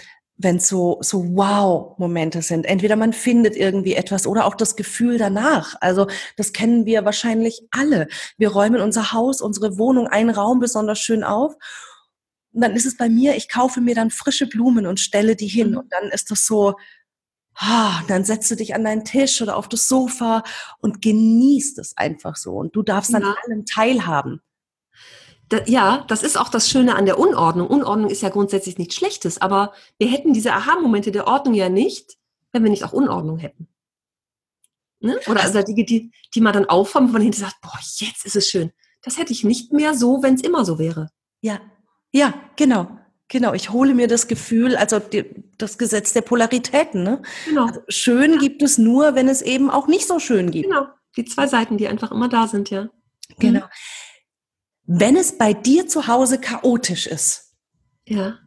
Speaker 2: wenn es so, so Wow-Momente sind. Entweder man findet irgendwie etwas oder auch das Gefühl danach. Also das kennen wir wahrscheinlich alle. Wir räumen unser Haus, unsere Wohnung, einen Raum besonders schön auf. Und dann ist es bei mir, ich kaufe mir dann frische Blumen und stelle die hin. Mhm. Und dann ist das so, dann setzt du dich an deinen Tisch oder auf das Sofa und genießt es einfach so. Und du darfst dann ja. allem teilhaben.
Speaker 3: ja, das ist auch das Schöne an der Unordnung. Unordnung ist ja grundsätzlich nichts Schlechtes, aber wir hätten diese Aha-Momente der Ordnung ja nicht, wenn wir nicht auch Unordnung hätten. Ne? Oder also die, die, die man dann aufräumt, wo man hinterher sagt, boah, jetzt ist es schön. Das hätte ich nicht mehr so, wenn es immer so wäre.
Speaker 2: Ja, ja, genau. Genau, ich hole mir das Gefühl, also die, das Gesetz der Polaritäten. Ne? Genau. Also schön gibt es nur, wenn es eben auch nicht so schön gibt.
Speaker 3: Genau, die zwei Seiten, die einfach immer da sind, ja.
Speaker 2: Genau. Wenn es bei dir zu Hause chaotisch ist.
Speaker 3: Ja.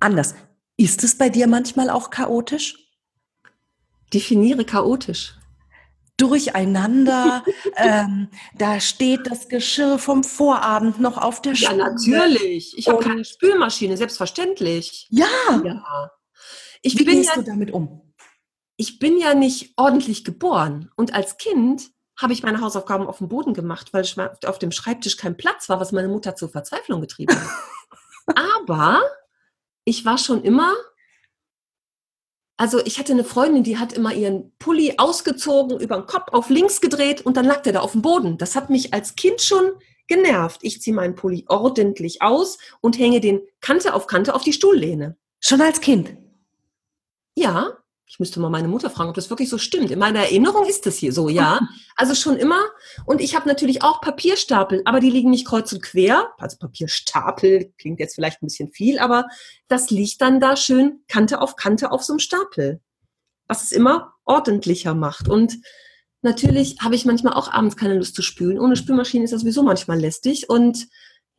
Speaker 2: Anders. Ist es bei dir manchmal auch chaotisch?
Speaker 3: Definiere chaotisch
Speaker 2: durcheinander. (laughs) ähm, da steht das Geschirr vom Vorabend noch auf der
Speaker 3: Ja, natürlich. Ich habe keine Spülmaschine, selbstverständlich.
Speaker 2: Ja. ja.
Speaker 3: Ich Wie bin gehst ja, du damit um? Ich bin ja nicht ordentlich geboren. Und als Kind habe ich meine Hausaufgaben auf dem Boden gemacht, weil auf dem Schreibtisch kein Platz war, was meine Mutter zur Verzweiflung getrieben hat. (laughs) Aber ich war schon immer also ich hatte eine Freundin, die hat immer ihren Pulli ausgezogen, über den Kopf auf links gedreht und dann lag der da auf dem Boden. Das hat mich als Kind schon genervt. Ich ziehe meinen Pulli ordentlich aus und hänge den Kante auf Kante auf die Stuhllehne.
Speaker 2: Schon als Kind?
Speaker 3: Ja, ich müsste mal meine Mutter fragen, ob das wirklich so stimmt. In meiner Erinnerung ist das hier so, ja. Also schon immer. Und ich habe natürlich auch Papierstapel, aber die liegen nicht kreuz und quer. Also Papierstapel klingt jetzt vielleicht ein bisschen viel, aber das liegt dann da schön Kante auf Kante auf so einem Stapel. Was es immer ordentlicher macht. Und natürlich habe ich manchmal auch abends keine Lust zu spülen. Ohne Spülmaschine ist das sowieso manchmal lästig. Und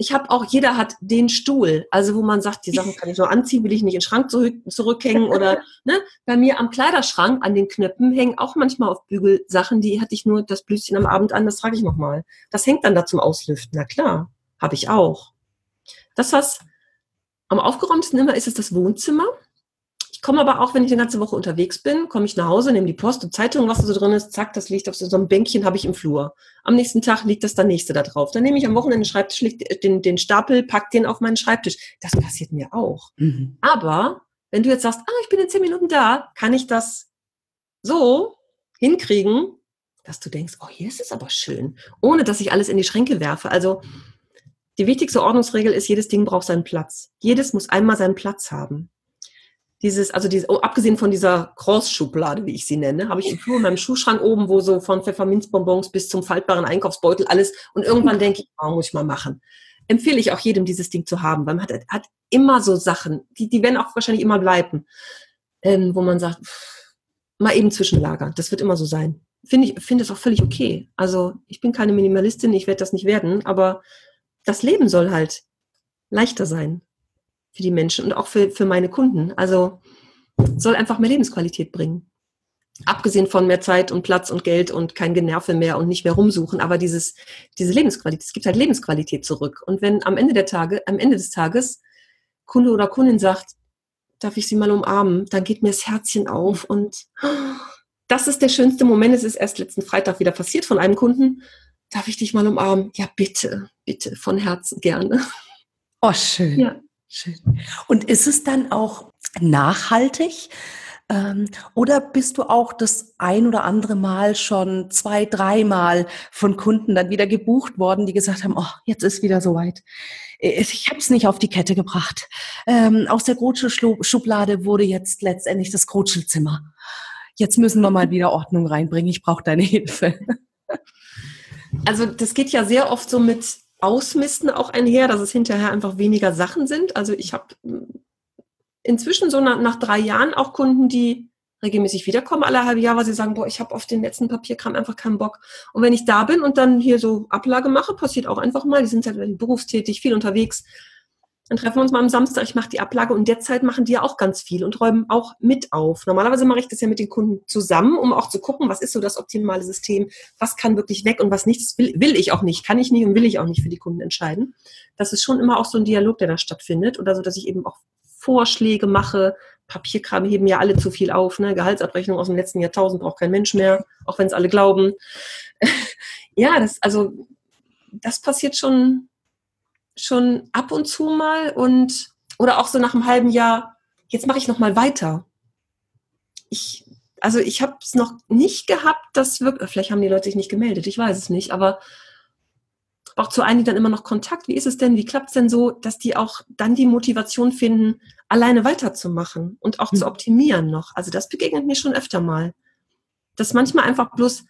Speaker 3: ich habe auch, jeder hat den Stuhl, also wo man sagt, die Sachen kann ich nur anziehen, will ich nicht in den Schrank zurück, zurückhängen oder (laughs) ne? bei mir am Kleiderschrank an den Knöpfen hängen auch manchmal auf Bügel Sachen, die hatte ich nur das Blüschen am Abend an, das trage ich nochmal. Das hängt dann da zum Auslüften, na klar, habe ich auch. Das, was am aufgeräumtesten immer ist, ist das Wohnzimmer. Ich komme aber auch, wenn ich eine ganze Woche unterwegs bin, komme ich nach Hause, nehme die Post und Zeitung, was da so drin ist, zack, das liegt auf so einem Bänkchen, habe ich im Flur. Am nächsten Tag liegt das dann nächste da drauf. Dann nehme ich am Wochenende den Schreibtisch, den, den Stapel, pack den auf meinen Schreibtisch. Das passiert mir auch. Mhm. Aber wenn du jetzt sagst, ah, ich bin in zehn Minuten da, kann ich das so hinkriegen, dass du denkst, oh, hier ist es aber schön, ohne dass ich alles in die Schränke werfe. Also die wichtigste Ordnungsregel ist, jedes Ding braucht seinen Platz. Jedes muss einmal seinen Platz haben dieses, also diese, oh, abgesehen von dieser Cross-Schublade, wie ich sie nenne, habe ich im Flur in meinem Schuhschrank oben, wo so von Pfefferminzbonbons bis zum faltbaren Einkaufsbeutel alles und irgendwann (laughs) denke ich, oh, muss ich mal machen. Empfehle ich auch jedem, dieses Ding zu haben, weil man hat, hat immer so Sachen, die, die werden auch wahrscheinlich immer bleiben, ähm, wo man sagt, pff, mal eben zwischenlagern. Das wird immer so sein. Finde ich, finde es auch völlig okay. Also ich bin keine Minimalistin, ich werde das nicht werden, aber das Leben soll halt leichter sein für die Menschen und auch für, für meine Kunden. Also soll einfach mehr Lebensqualität bringen. Abgesehen von mehr Zeit und Platz und Geld und kein Generve mehr und nicht mehr rumsuchen, aber dieses, diese Lebensqualität, es gibt halt Lebensqualität zurück. Und wenn am Ende der Tage, am Ende des Tages Kunde oder Kundin sagt, darf ich Sie mal umarmen, dann geht mir das Herzchen auf und das ist der schönste Moment. Es ist erst letzten Freitag wieder passiert von einem Kunden. Darf ich dich mal umarmen? Ja, bitte, bitte, von Herzen gerne.
Speaker 2: Oh, schön. Ja. Schön. Und ist es dann auch nachhaltig? Ähm, oder bist du auch das ein oder andere Mal schon zwei, dreimal von Kunden dann wieder gebucht worden, die gesagt haben, oh, jetzt ist wieder soweit. Äh, ich habe es nicht auf die Kette gebracht. Ähm, aus der Grotschel-Schublade wurde jetzt letztendlich das Grotschelzimmer. Jetzt müssen wir mal (laughs) wieder Ordnung reinbringen. Ich brauche deine Hilfe.
Speaker 3: Also das geht ja sehr oft so mit Ausmisten auch einher, dass es hinterher einfach weniger Sachen sind. Also ich habe hm, inzwischen so nach, nach, drei Jahren auch Kunden, die regelmäßig wiederkommen, alle halbe Jahr, weil sie sagen, boah, ich habe auf den letzten Papierkram einfach keinen Bock. Und wenn ich da bin und dann hier so Ablage mache, passiert auch einfach mal, die sind halt berufstätig, viel unterwegs, dann treffen wir uns mal am Samstag, ich mache die Ablage und derzeit machen die ja auch ganz viel und räumen auch mit auf. Normalerweise mache ich das ja mit den Kunden zusammen, um auch zu gucken, was ist so das optimale System, was kann wirklich weg und was nicht. Das will, will ich auch nicht, kann ich nicht und will ich auch nicht für die Kunden entscheiden. Das ist schon immer auch so ein Dialog, der da stattfindet oder so, dass ich eben auch Vorschläge mache. Papierkram heben ja alle zu viel auf. Ne? Gehaltsabrechnung aus dem letzten Jahrtausend braucht kein Mensch mehr, auch wenn es alle glauben. (laughs) ja, das, also, das passiert schon schon ab und zu mal und oder auch so nach einem halben Jahr, jetzt mache ich noch mal weiter. ich, also ich habe es noch nicht gehabt, dass wirklich, vielleicht haben die Leute sich nicht gemeldet, ich weiß es nicht, aber auch zu einigen dann immer noch Kontakt. Wie ist es denn? Wie klappt es denn so, dass die auch dann die Motivation finden, alleine weiterzumachen und auch mhm. zu hm. optimieren noch? Also das begegnet mir schon öfter mal. Dass manchmal einfach bloß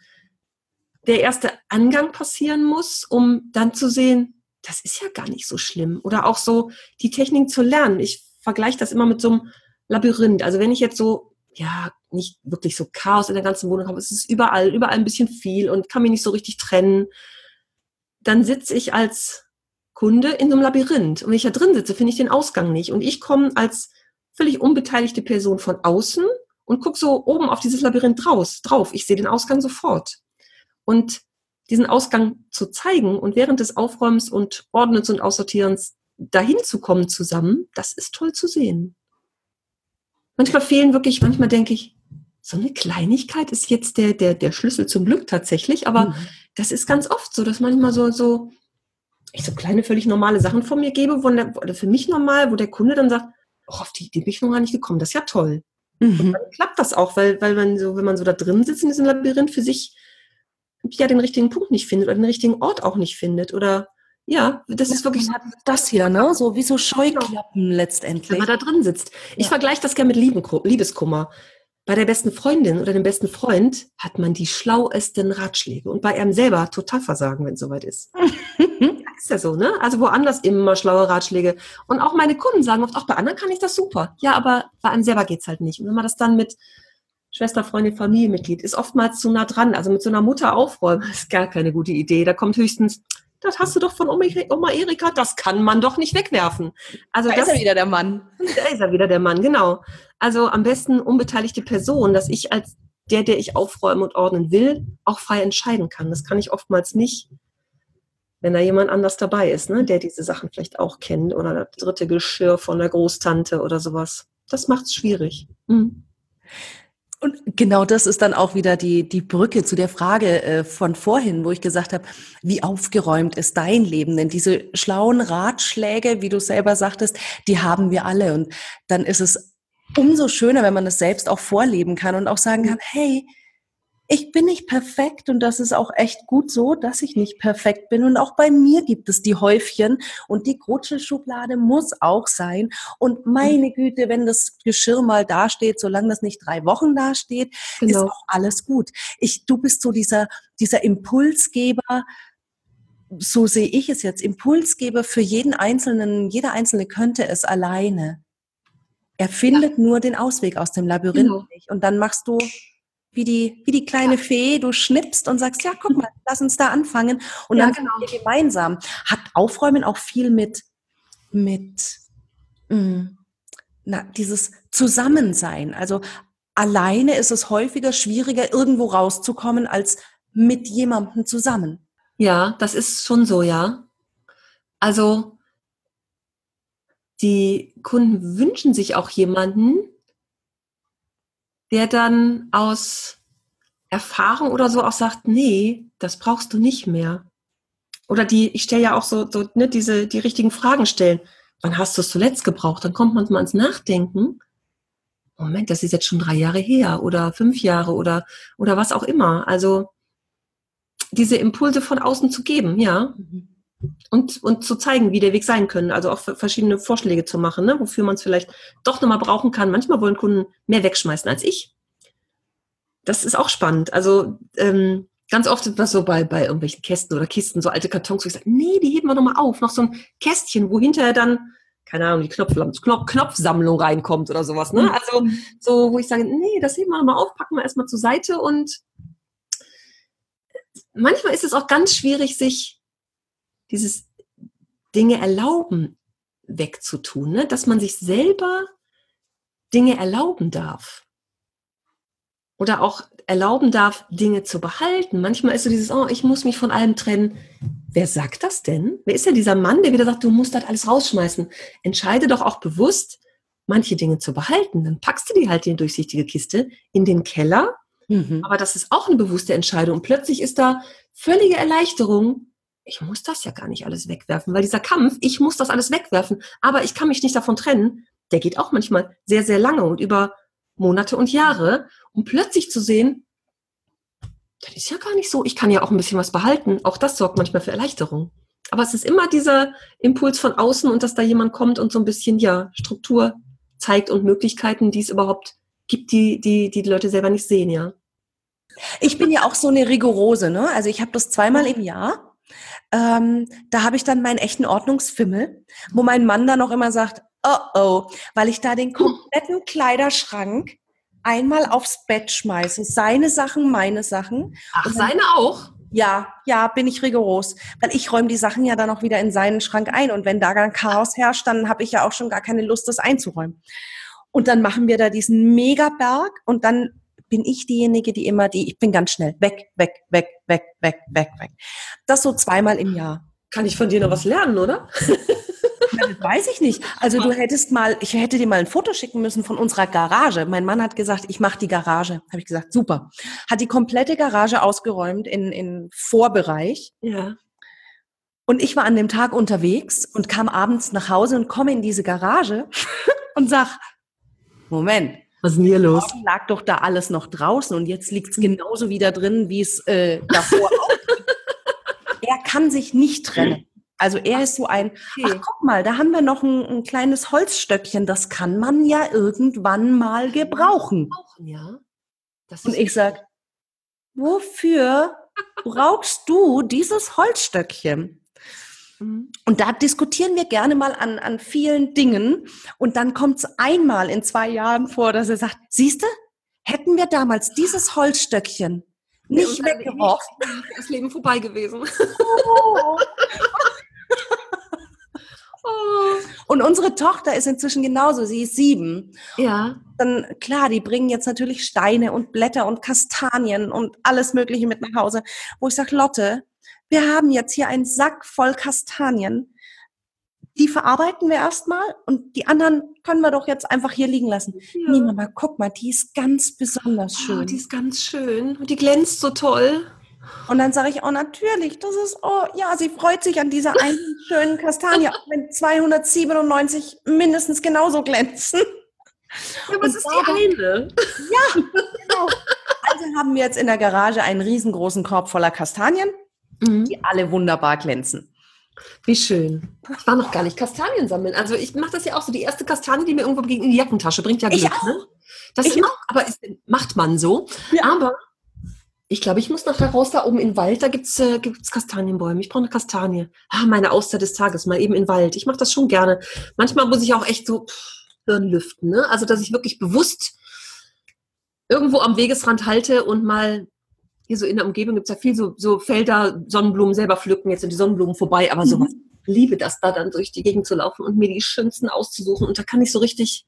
Speaker 3: der erste Angang passieren muss, um dann zu sehen, das ist ja gar nicht so schlimm. Oder auch so die Technik zu lernen. Ich vergleiche das immer mit so einem Labyrinth. Also wenn ich jetzt so, ja, nicht wirklich so Chaos in der ganzen Wohnung habe, es ist überall, überall ein bisschen viel und kann mich nicht so richtig trennen, dann sitze ich als Kunde in so einem Labyrinth. Und wenn ich da drin sitze, finde ich den Ausgang nicht. Und ich komme als völlig unbeteiligte Person von außen und gucke so oben auf dieses Labyrinth draus, drauf. Ich sehe den Ausgang sofort. Und diesen Ausgang zu zeigen und während des Aufräumens und Ordnens und Aussortierens dahin zu kommen zusammen, das ist toll zu sehen. Manchmal fehlen wirklich, manchmal denke ich, so eine Kleinigkeit ist jetzt der, der, der Schlüssel zum Glück tatsächlich, aber mhm. das ist ganz oft so, dass manchmal so, so, ich so kleine, völlig normale Sachen von mir gebe, wo der, oder für mich normal, wo der Kunde dann sagt, oh, auf die Idee bin ich noch gar nicht gekommen, das ist ja toll. Mhm. Und dann klappt das auch, weil, weil man so, wenn man so da drin sitzt in diesem Labyrinth für sich ja den richtigen Punkt nicht findet oder den richtigen Ort auch nicht findet oder ja, das ist wirklich
Speaker 2: das hier, ne? So wie so Scheuklappen genau. letztendlich.
Speaker 3: Wenn man da drin sitzt. Ich ja. vergleiche das gerne mit Liebeskummer. Bei der besten Freundin oder dem besten Freund hat man die schlauesten Ratschläge und bei einem selber total versagen, wenn es soweit ist. (laughs) ist ja so, ne? Also woanders immer schlaue Ratschläge. Und auch meine Kunden sagen oft, auch bei anderen kann ich das super. Ja, aber bei einem selber geht's halt nicht. Und wenn man das dann mit Schwester, Freundin, Familienmitglied ist oftmals zu nah dran. Also mit so einer Mutter aufräumen (laughs) ist gar keine gute Idee. Da kommt höchstens, das hast du doch von Oma, Erika, das kann man doch nicht wegwerfen.
Speaker 2: Also
Speaker 3: da
Speaker 2: das, ist er wieder der Mann. (laughs)
Speaker 3: Da ist er wieder der Mann, genau. Also am besten unbeteiligte Person, dass ich als der, der ich aufräumen und ordnen will, auch frei entscheiden kann. Das kann ich oftmals nicht, wenn da jemand anders dabei ist, ne, der diese Sachen vielleicht auch kennt oder das dritte Geschirr von der Großtante oder sowas. Das macht es schwierig. Mhm.
Speaker 2: Und genau das ist dann auch wieder die, die Brücke zu der Frage äh, von vorhin, wo ich gesagt habe, wie aufgeräumt ist dein Leben? Denn diese schlauen Ratschläge, wie du selber sagtest, die haben wir alle. Und dann ist es umso schöner, wenn man es selbst auch vorleben kann und auch sagen kann, hey, ich bin nicht perfekt und das ist auch echt gut so, dass ich nicht perfekt bin. Und auch bei mir gibt es die Häufchen und die Krutschelschublade muss auch sein. Und meine Güte, wenn das Geschirr mal dasteht, solange das nicht drei Wochen dasteht, genau. ist auch alles gut. Ich, du bist so dieser, dieser Impulsgeber, so sehe ich es jetzt, Impulsgeber für jeden Einzelnen, jeder Einzelne könnte es alleine. Er findet ja. nur den Ausweg aus dem Labyrinth genau. nicht. Und dann machst du wie die, wie die kleine Fee, du schnippst und sagst, ja, guck mal, lass uns da anfangen. Und ja, dann genau. wir gemeinsam. Hat Aufräumen auch viel mit, mit, mh, mm, na, dieses Zusammensein. Also alleine ist es häufiger schwieriger, irgendwo rauszukommen, als mit jemandem zusammen.
Speaker 3: Ja, das ist schon so, ja. Also, die Kunden wünschen sich auch jemanden, der dann aus Erfahrung oder so auch sagt, nee, das brauchst du nicht mehr. Oder die, ich stelle ja auch so, so ne, diese, die richtigen Fragen stellen. Wann hast du es zuletzt gebraucht? Dann kommt man mal ins Nachdenken. Moment, das ist jetzt schon drei Jahre her oder fünf Jahre oder, oder was auch immer. Also diese Impulse von außen zu geben, ja. Mhm. Und, und zu zeigen, wie der Weg sein können. Also auch verschiedene Vorschläge zu machen, ne, wofür man es vielleicht doch nochmal brauchen kann. Manchmal wollen Kunden mehr wegschmeißen als ich. Das ist auch spannend. Also ähm, ganz oft ist das so bei, bei irgendwelchen Kästen oder Kisten, so alte Kartons, wo ich sage, nee, die heben wir nochmal auf. Noch so ein Kästchen, wo hinterher dann, keine Ahnung, die Knopf, Knopf, Knopfsammlung reinkommt oder sowas. Ne? Mhm. Also so, wo ich sage, nee, das heben wir nochmal auf, packen wir erstmal zur Seite und manchmal ist es auch ganz schwierig, sich dieses Dinge erlauben wegzutun, ne? dass man sich selber Dinge erlauben darf. Oder auch erlauben darf, Dinge zu behalten. Manchmal ist so dieses, oh, ich muss mich von allem trennen. Wer sagt das denn? Wer ist denn dieser Mann, der wieder sagt, du musst das alles rausschmeißen? Entscheide doch auch bewusst, manche Dinge zu behalten. Dann packst du die halt in die durchsichtige Kiste in den Keller. Mhm. Aber das ist auch eine bewusste Entscheidung. Und plötzlich ist da völlige Erleichterung, ich muss das ja gar nicht alles wegwerfen, weil dieser Kampf, ich muss das alles wegwerfen, aber ich kann mich nicht davon trennen, der geht auch manchmal sehr, sehr lange und über Monate und Jahre, um plötzlich zu sehen, das ist ja gar nicht so. Ich kann ja auch ein bisschen was behalten. Auch das sorgt manchmal für Erleichterung. Aber es ist immer dieser Impuls von außen und dass da jemand kommt und so ein bisschen, ja, Struktur zeigt und Möglichkeiten, die es überhaupt gibt, die, die, die, die Leute selber nicht sehen, ja.
Speaker 2: Ich bin ja auch so eine rigorose, ne? Also ich habe das zweimal im Jahr. Ähm, da habe ich dann meinen echten Ordnungsfimmel, wo mein Mann dann auch immer sagt, oh oh, weil ich da den kompletten Kleiderschrank einmal aufs Bett schmeiße. Seine Sachen, meine Sachen.
Speaker 3: Ach, dann, seine auch?
Speaker 2: Ja, ja, bin ich rigoros. Weil ich räume die Sachen ja dann auch wieder in seinen Schrank ein. Und wenn da dann Chaos herrscht, dann habe ich ja auch schon gar keine Lust, das einzuräumen. Und dann machen wir da diesen Megaberg und dann bin ich diejenige, die immer die, ich bin ganz schnell weg, weg, weg, weg, weg, weg, weg. Das so zweimal im Jahr.
Speaker 3: Kann ich von dir noch was lernen, oder? (laughs)
Speaker 2: das weiß ich nicht. Also du hättest mal, ich hätte dir mal ein Foto schicken müssen von unserer Garage. Mein Mann hat gesagt, ich mache die Garage. Habe ich gesagt, super. Hat die komplette Garage ausgeräumt in, in Vorbereich.
Speaker 3: Ja.
Speaker 2: Und ich war an dem Tag unterwegs und kam abends nach Hause und komme in diese Garage (laughs) und sag, Moment,
Speaker 3: was ist denn hier los?
Speaker 2: Lag doch da alles noch draußen und jetzt liegt es genauso wieder drin, wie es äh, davor auch. (laughs) er kann sich nicht trennen. Also er ist so ein, ach guck mal, da haben wir noch ein, ein, kleines Holzstöckchen, das kann man ja irgendwann mal gebrauchen.
Speaker 3: Ja.
Speaker 2: und ich sag, wofür brauchst du dieses Holzstöckchen? Mhm. Und da diskutieren wir gerne mal an, an vielen Dingen. Und dann kommt es einmal in zwei Jahren vor, dass er sagt, siehste, hätten wir damals dieses Holzstöckchen nicht weggeworfen.
Speaker 3: Das Leben vorbei gewesen. Oh. (laughs)
Speaker 2: Und unsere Tochter ist inzwischen genauso, sie ist sieben.
Speaker 3: Ja.
Speaker 2: Dann, klar, die bringen jetzt natürlich Steine und Blätter und Kastanien und alles Mögliche mit nach Hause. Wo ich sage, Lotte, wir haben jetzt hier einen Sack voll Kastanien. Die verarbeiten wir erstmal und die anderen können wir doch jetzt einfach hier liegen lassen. Ja. Nee, Mama, guck mal, die ist ganz besonders ah, schön. Oh,
Speaker 3: die ist ganz schön und die glänzt so toll.
Speaker 2: Und dann sage ich, oh natürlich, das ist, oh ja, sie freut sich an dieser einen (laughs) schönen Kastanie, auch wenn 297 mindestens genauso glänzen.
Speaker 3: Ja, aber es ist die eine.
Speaker 2: Ja, genau. Also haben wir jetzt in der Garage einen riesengroßen Korb voller Kastanien, mhm. die alle wunderbar glänzen.
Speaker 3: Wie schön. Ich war noch gar nicht Kastanien sammeln. Also ich mache das ja auch so. Die erste Kastanie, die mir irgendwo begegnet in die Jackentasche, bringt ja Glück. Ich auch. Ne? Das ich auch. Aber ist, macht man so. Ja. Aber ich glaube, ich muss noch raus, da oben in den Wald, da gibt's äh, gibt's Kastanienbäume. Ich brauche eine Kastanie. Ah, meine Auszeit des Tages, mal eben in den Wald. Ich mache das schon gerne. Manchmal muss ich auch echt so Hirn lüften, ne? Also, dass ich wirklich bewusst irgendwo am Wegesrand halte und mal hier so in der Umgebung gibt's ja viel so, so Felder, Sonnenblumen selber pflücken. Jetzt sind die Sonnenblumen vorbei, aber mhm. sowas. Liebe das, da dann durch die Gegend zu laufen und mir die schönsten auszusuchen. Und da kann ich so richtig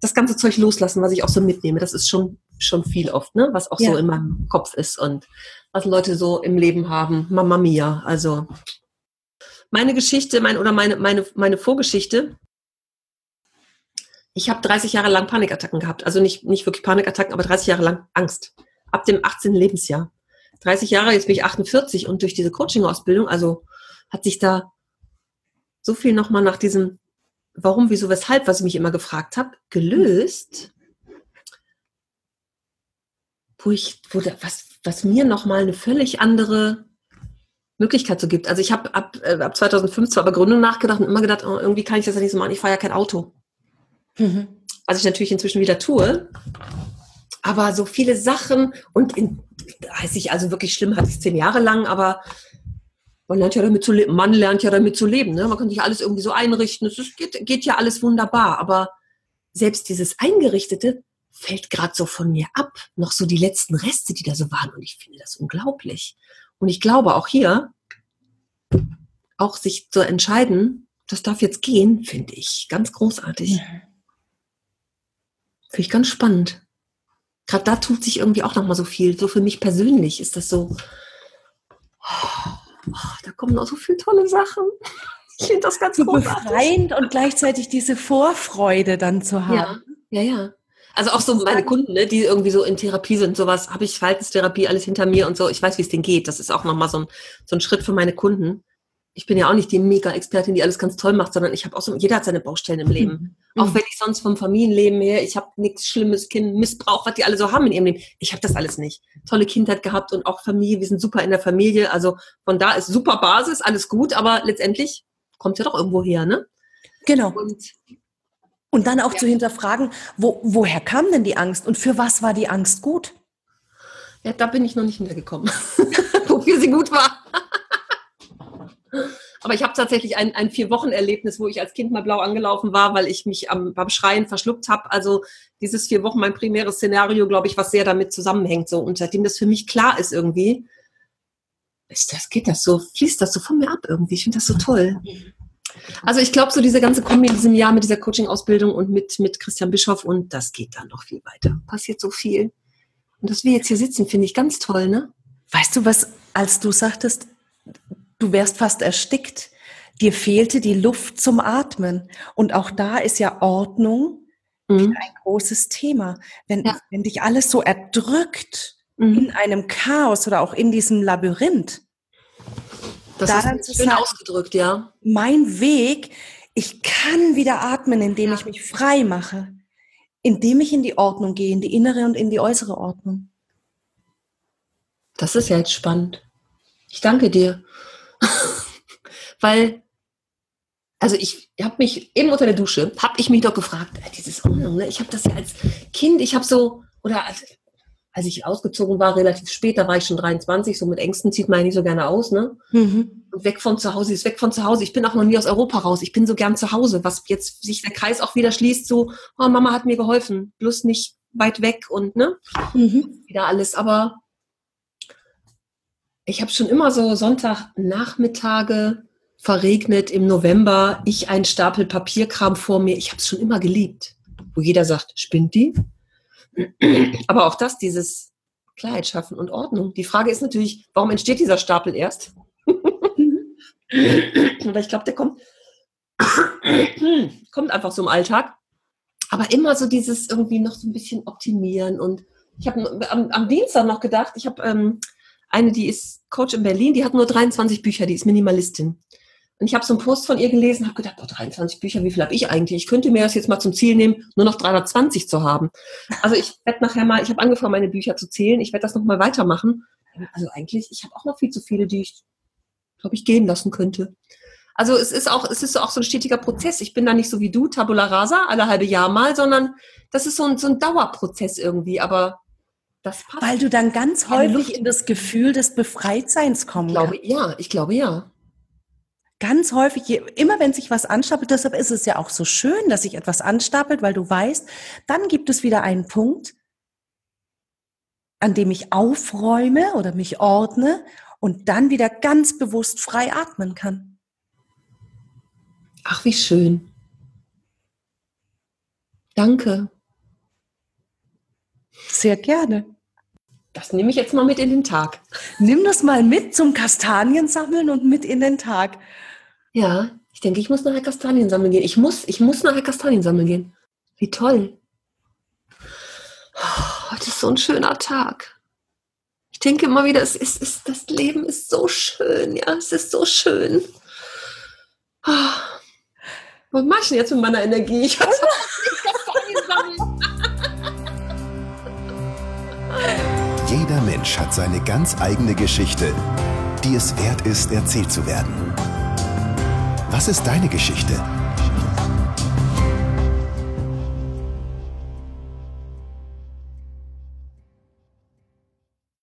Speaker 3: das ganze Zeug loslassen, was ich auch so mitnehme. Das ist schon schon viel oft, ne? was auch ja. so in meinem Kopf ist und was Leute so im Leben haben. Mama mia. Also meine Geschichte, mein, oder meine, meine, meine Vorgeschichte. Ich habe 30 Jahre lang Panikattacken gehabt. Also nicht, nicht wirklich Panikattacken, aber 30 Jahre lang Angst. Ab dem 18. Lebensjahr. 30 Jahre, jetzt bin ich 48 und durch diese Coaching-Ausbildung, also hat sich da so viel nochmal nach diesem Warum, wieso, weshalb, was ich mich immer gefragt habe, gelöst wo ich, wo da, was, was mir nochmal eine völlig andere Möglichkeit so gibt. Also ich habe ab, äh, ab 2005 zwar über Gründung nachgedacht und immer gedacht, oh, irgendwie kann ich das ja nicht so machen, ich fahre ja kein Auto. Mhm. Was ich natürlich inzwischen wieder tue. Aber so viele Sachen und in, weiß ich, also wirklich schlimm hatte ich zehn Jahre lang, aber man lernt ja damit zu leben, man lernt ja damit zu leben. Ne? Man kann sich alles irgendwie so einrichten. Es geht, geht ja alles wunderbar. Aber selbst dieses Eingerichtete fällt gerade so von mir ab. Noch so die letzten Reste, die da so waren. Und ich finde das unglaublich. Und ich glaube auch hier, auch sich zu entscheiden, das darf jetzt gehen, finde ich ganz großartig. Mhm. Finde ich ganz spannend. Gerade da tut sich irgendwie auch nochmal so viel. So für mich persönlich ist das so, oh, da kommen noch so viele tolle Sachen. Ich finde das ganz so großartig.
Speaker 2: befreiend und gleichzeitig diese Vorfreude dann zu haben.
Speaker 3: Ja, ja, ja. Also auch so meine Kunden, ne, die irgendwie so in Therapie sind, sowas, habe ich Verhaltenstherapie alles hinter mir und so. Ich weiß, wie es denen geht. Das ist auch nochmal so ein, so ein Schritt für meine Kunden. Ich bin ja auch nicht die Mega-Expertin, die alles ganz toll macht, sondern ich habe auch so, jeder hat seine Baustellen im Leben. Mhm. Auch wenn ich sonst vom Familienleben her, ich habe nichts Schlimmes, Kind, Missbrauch, was die alle so haben in ihrem Leben. Ich habe das alles nicht. Tolle Kindheit gehabt und auch Familie, wir sind super in der Familie. Also von da ist super Basis, alles gut, aber letztendlich kommt ja doch irgendwo her, ne?
Speaker 2: Genau. Und, und dann auch ja. zu hinterfragen, wo, woher kam denn die Angst und für was war die Angst gut?
Speaker 3: Ja, da bin ich noch nicht hintergekommen, (laughs) wofür sie gut war. Aber ich habe tatsächlich ein, ein Vier-Wochen-Erlebnis, wo ich als Kind mal blau angelaufen war, weil ich mich am, beim Schreien verschluckt habe. Also dieses vier Wochen, mein primäres Szenario, glaube ich, was sehr damit zusammenhängt. So. Und seitdem das für mich klar ist irgendwie, ist das, geht das so, fließt das so von mir ab irgendwie. Ich finde das so toll. Also ich glaube, so diese ganze Kombi in diesem Jahr mit dieser Coaching-Ausbildung und mit, mit Christian Bischoff und das geht dann noch viel weiter. Passiert so viel. Und dass wir jetzt hier sitzen, finde ich ganz toll, ne?
Speaker 2: Weißt du, was, als du sagtest, du wärst fast erstickt. Dir fehlte die Luft zum Atmen. Und auch da ist ja Ordnung mhm. ein großes Thema. Wenn, ja. wenn dich alles so erdrückt mhm. in einem Chaos oder auch in diesem Labyrinth,
Speaker 3: das da ist schön sagen, ausgedrückt, ja.
Speaker 2: Mein Weg, ich kann wieder atmen, indem ja. ich mich frei mache, indem ich in die Ordnung gehe, in die innere und in die äußere Ordnung.
Speaker 3: Das ist ja jetzt spannend. Ich danke dir. (laughs) Weil, also ich habe mich eben unter der Dusche, habe ich mich doch gefragt, äh, dieses Ordnung, ne? ich habe das ja als Kind, ich habe so, oder als, als ich ausgezogen war, relativ spät, da war ich schon 23, so mit Ängsten zieht man ja nicht so gerne aus, ne? Mhm. Und weg von zu Hause, ist weg von zu Hause. Ich bin auch noch nie aus Europa raus. Ich bin so gern zu Hause, was jetzt sich der Kreis auch wieder schließt, so, oh, Mama hat mir geholfen, bloß nicht weit weg und, ne? Mhm. Wieder alles, aber ich habe schon immer so Sonntagnachmittage verregnet im November, ich einen Stapel Papierkram vor mir. Ich habe es schon immer geliebt, wo jeder sagt, spinnt die? (clears throat) Aber auch das, dieses Klarheit schaffen und Ordnung. Die Frage ist natürlich, warum entsteht dieser Stapel erst? (laughs) Weil ich glaube, der kommt, (clears throat) kommt einfach so im Alltag. Aber immer so dieses irgendwie noch so ein bisschen optimieren. Und ich habe am, am, Dienstag noch gedacht, ich habe ähm, eine, die ist Coach in Berlin, die hat nur 23 Bücher, die ist Minimalistin. Und ich habe so einen Post von ihr gelesen, habe gedacht, boah, 23 Bücher, wie viel habe ich eigentlich? Ich könnte mir das jetzt mal zum Ziel nehmen, nur noch 320 zu haben. Also ich werde nachher mal, ich habe angefangen, meine Bücher zu zählen, ich werde das nochmal weitermachen. Also eigentlich, ich habe auch noch viel zu viele, die ich, glaube ich, gehen lassen könnte. Also es ist auch, es ist auch so ein stetiger Prozess. Ich bin da nicht so wie du, Tabula Rasa, alle halbe Jahr mal, sondern das ist so ein, so ein Dauerprozess irgendwie. Aber
Speaker 2: das passt. Weil du dann ganz häufig in das Gefühl des Befreitseins kommst.
Speaker 3: Ich glaube, ja, ich glaube ja.
Speaker 2: Ganz häufig, immer wenn sich was anstapelt, deshalb ist es ja auch so schön, dass sich etwas anstapelt, weil du weißt, dann gibt es wieder einen Punkt, an dem ich aufräume oder mich ordne und dann wieder ganz bewusst frei atmen kann.
Speaker 3: Ach, wie schön. Danke.
Speaker 2: Sehr gerne.
Speaker 3: Das nehme ich jetzt mal mit in den Tag.
Speaker 2: Nimm das mal mit zum Kastanien sammeln und mit in den Tag.
Speaker 3: Ja, ich denke, ich muss nachher Kastanien sammeln gehen. Ich muss, ich muss nachher Kastanien sammeln gehen. Wie toll. Oh, heute ist so ein schöner Tag. Ich denke immer wieder, es ist, es, das Leben ist so schön, ja, es ist so schön. Oh. Was mache ich denn jetzt mit meiner Energie? Ich muss (laughs)
Speaker 1: Mensch hat seine ganz eigene Geschichte, die es wert ist, erzählt zu werden. Was ist deine Geschichte?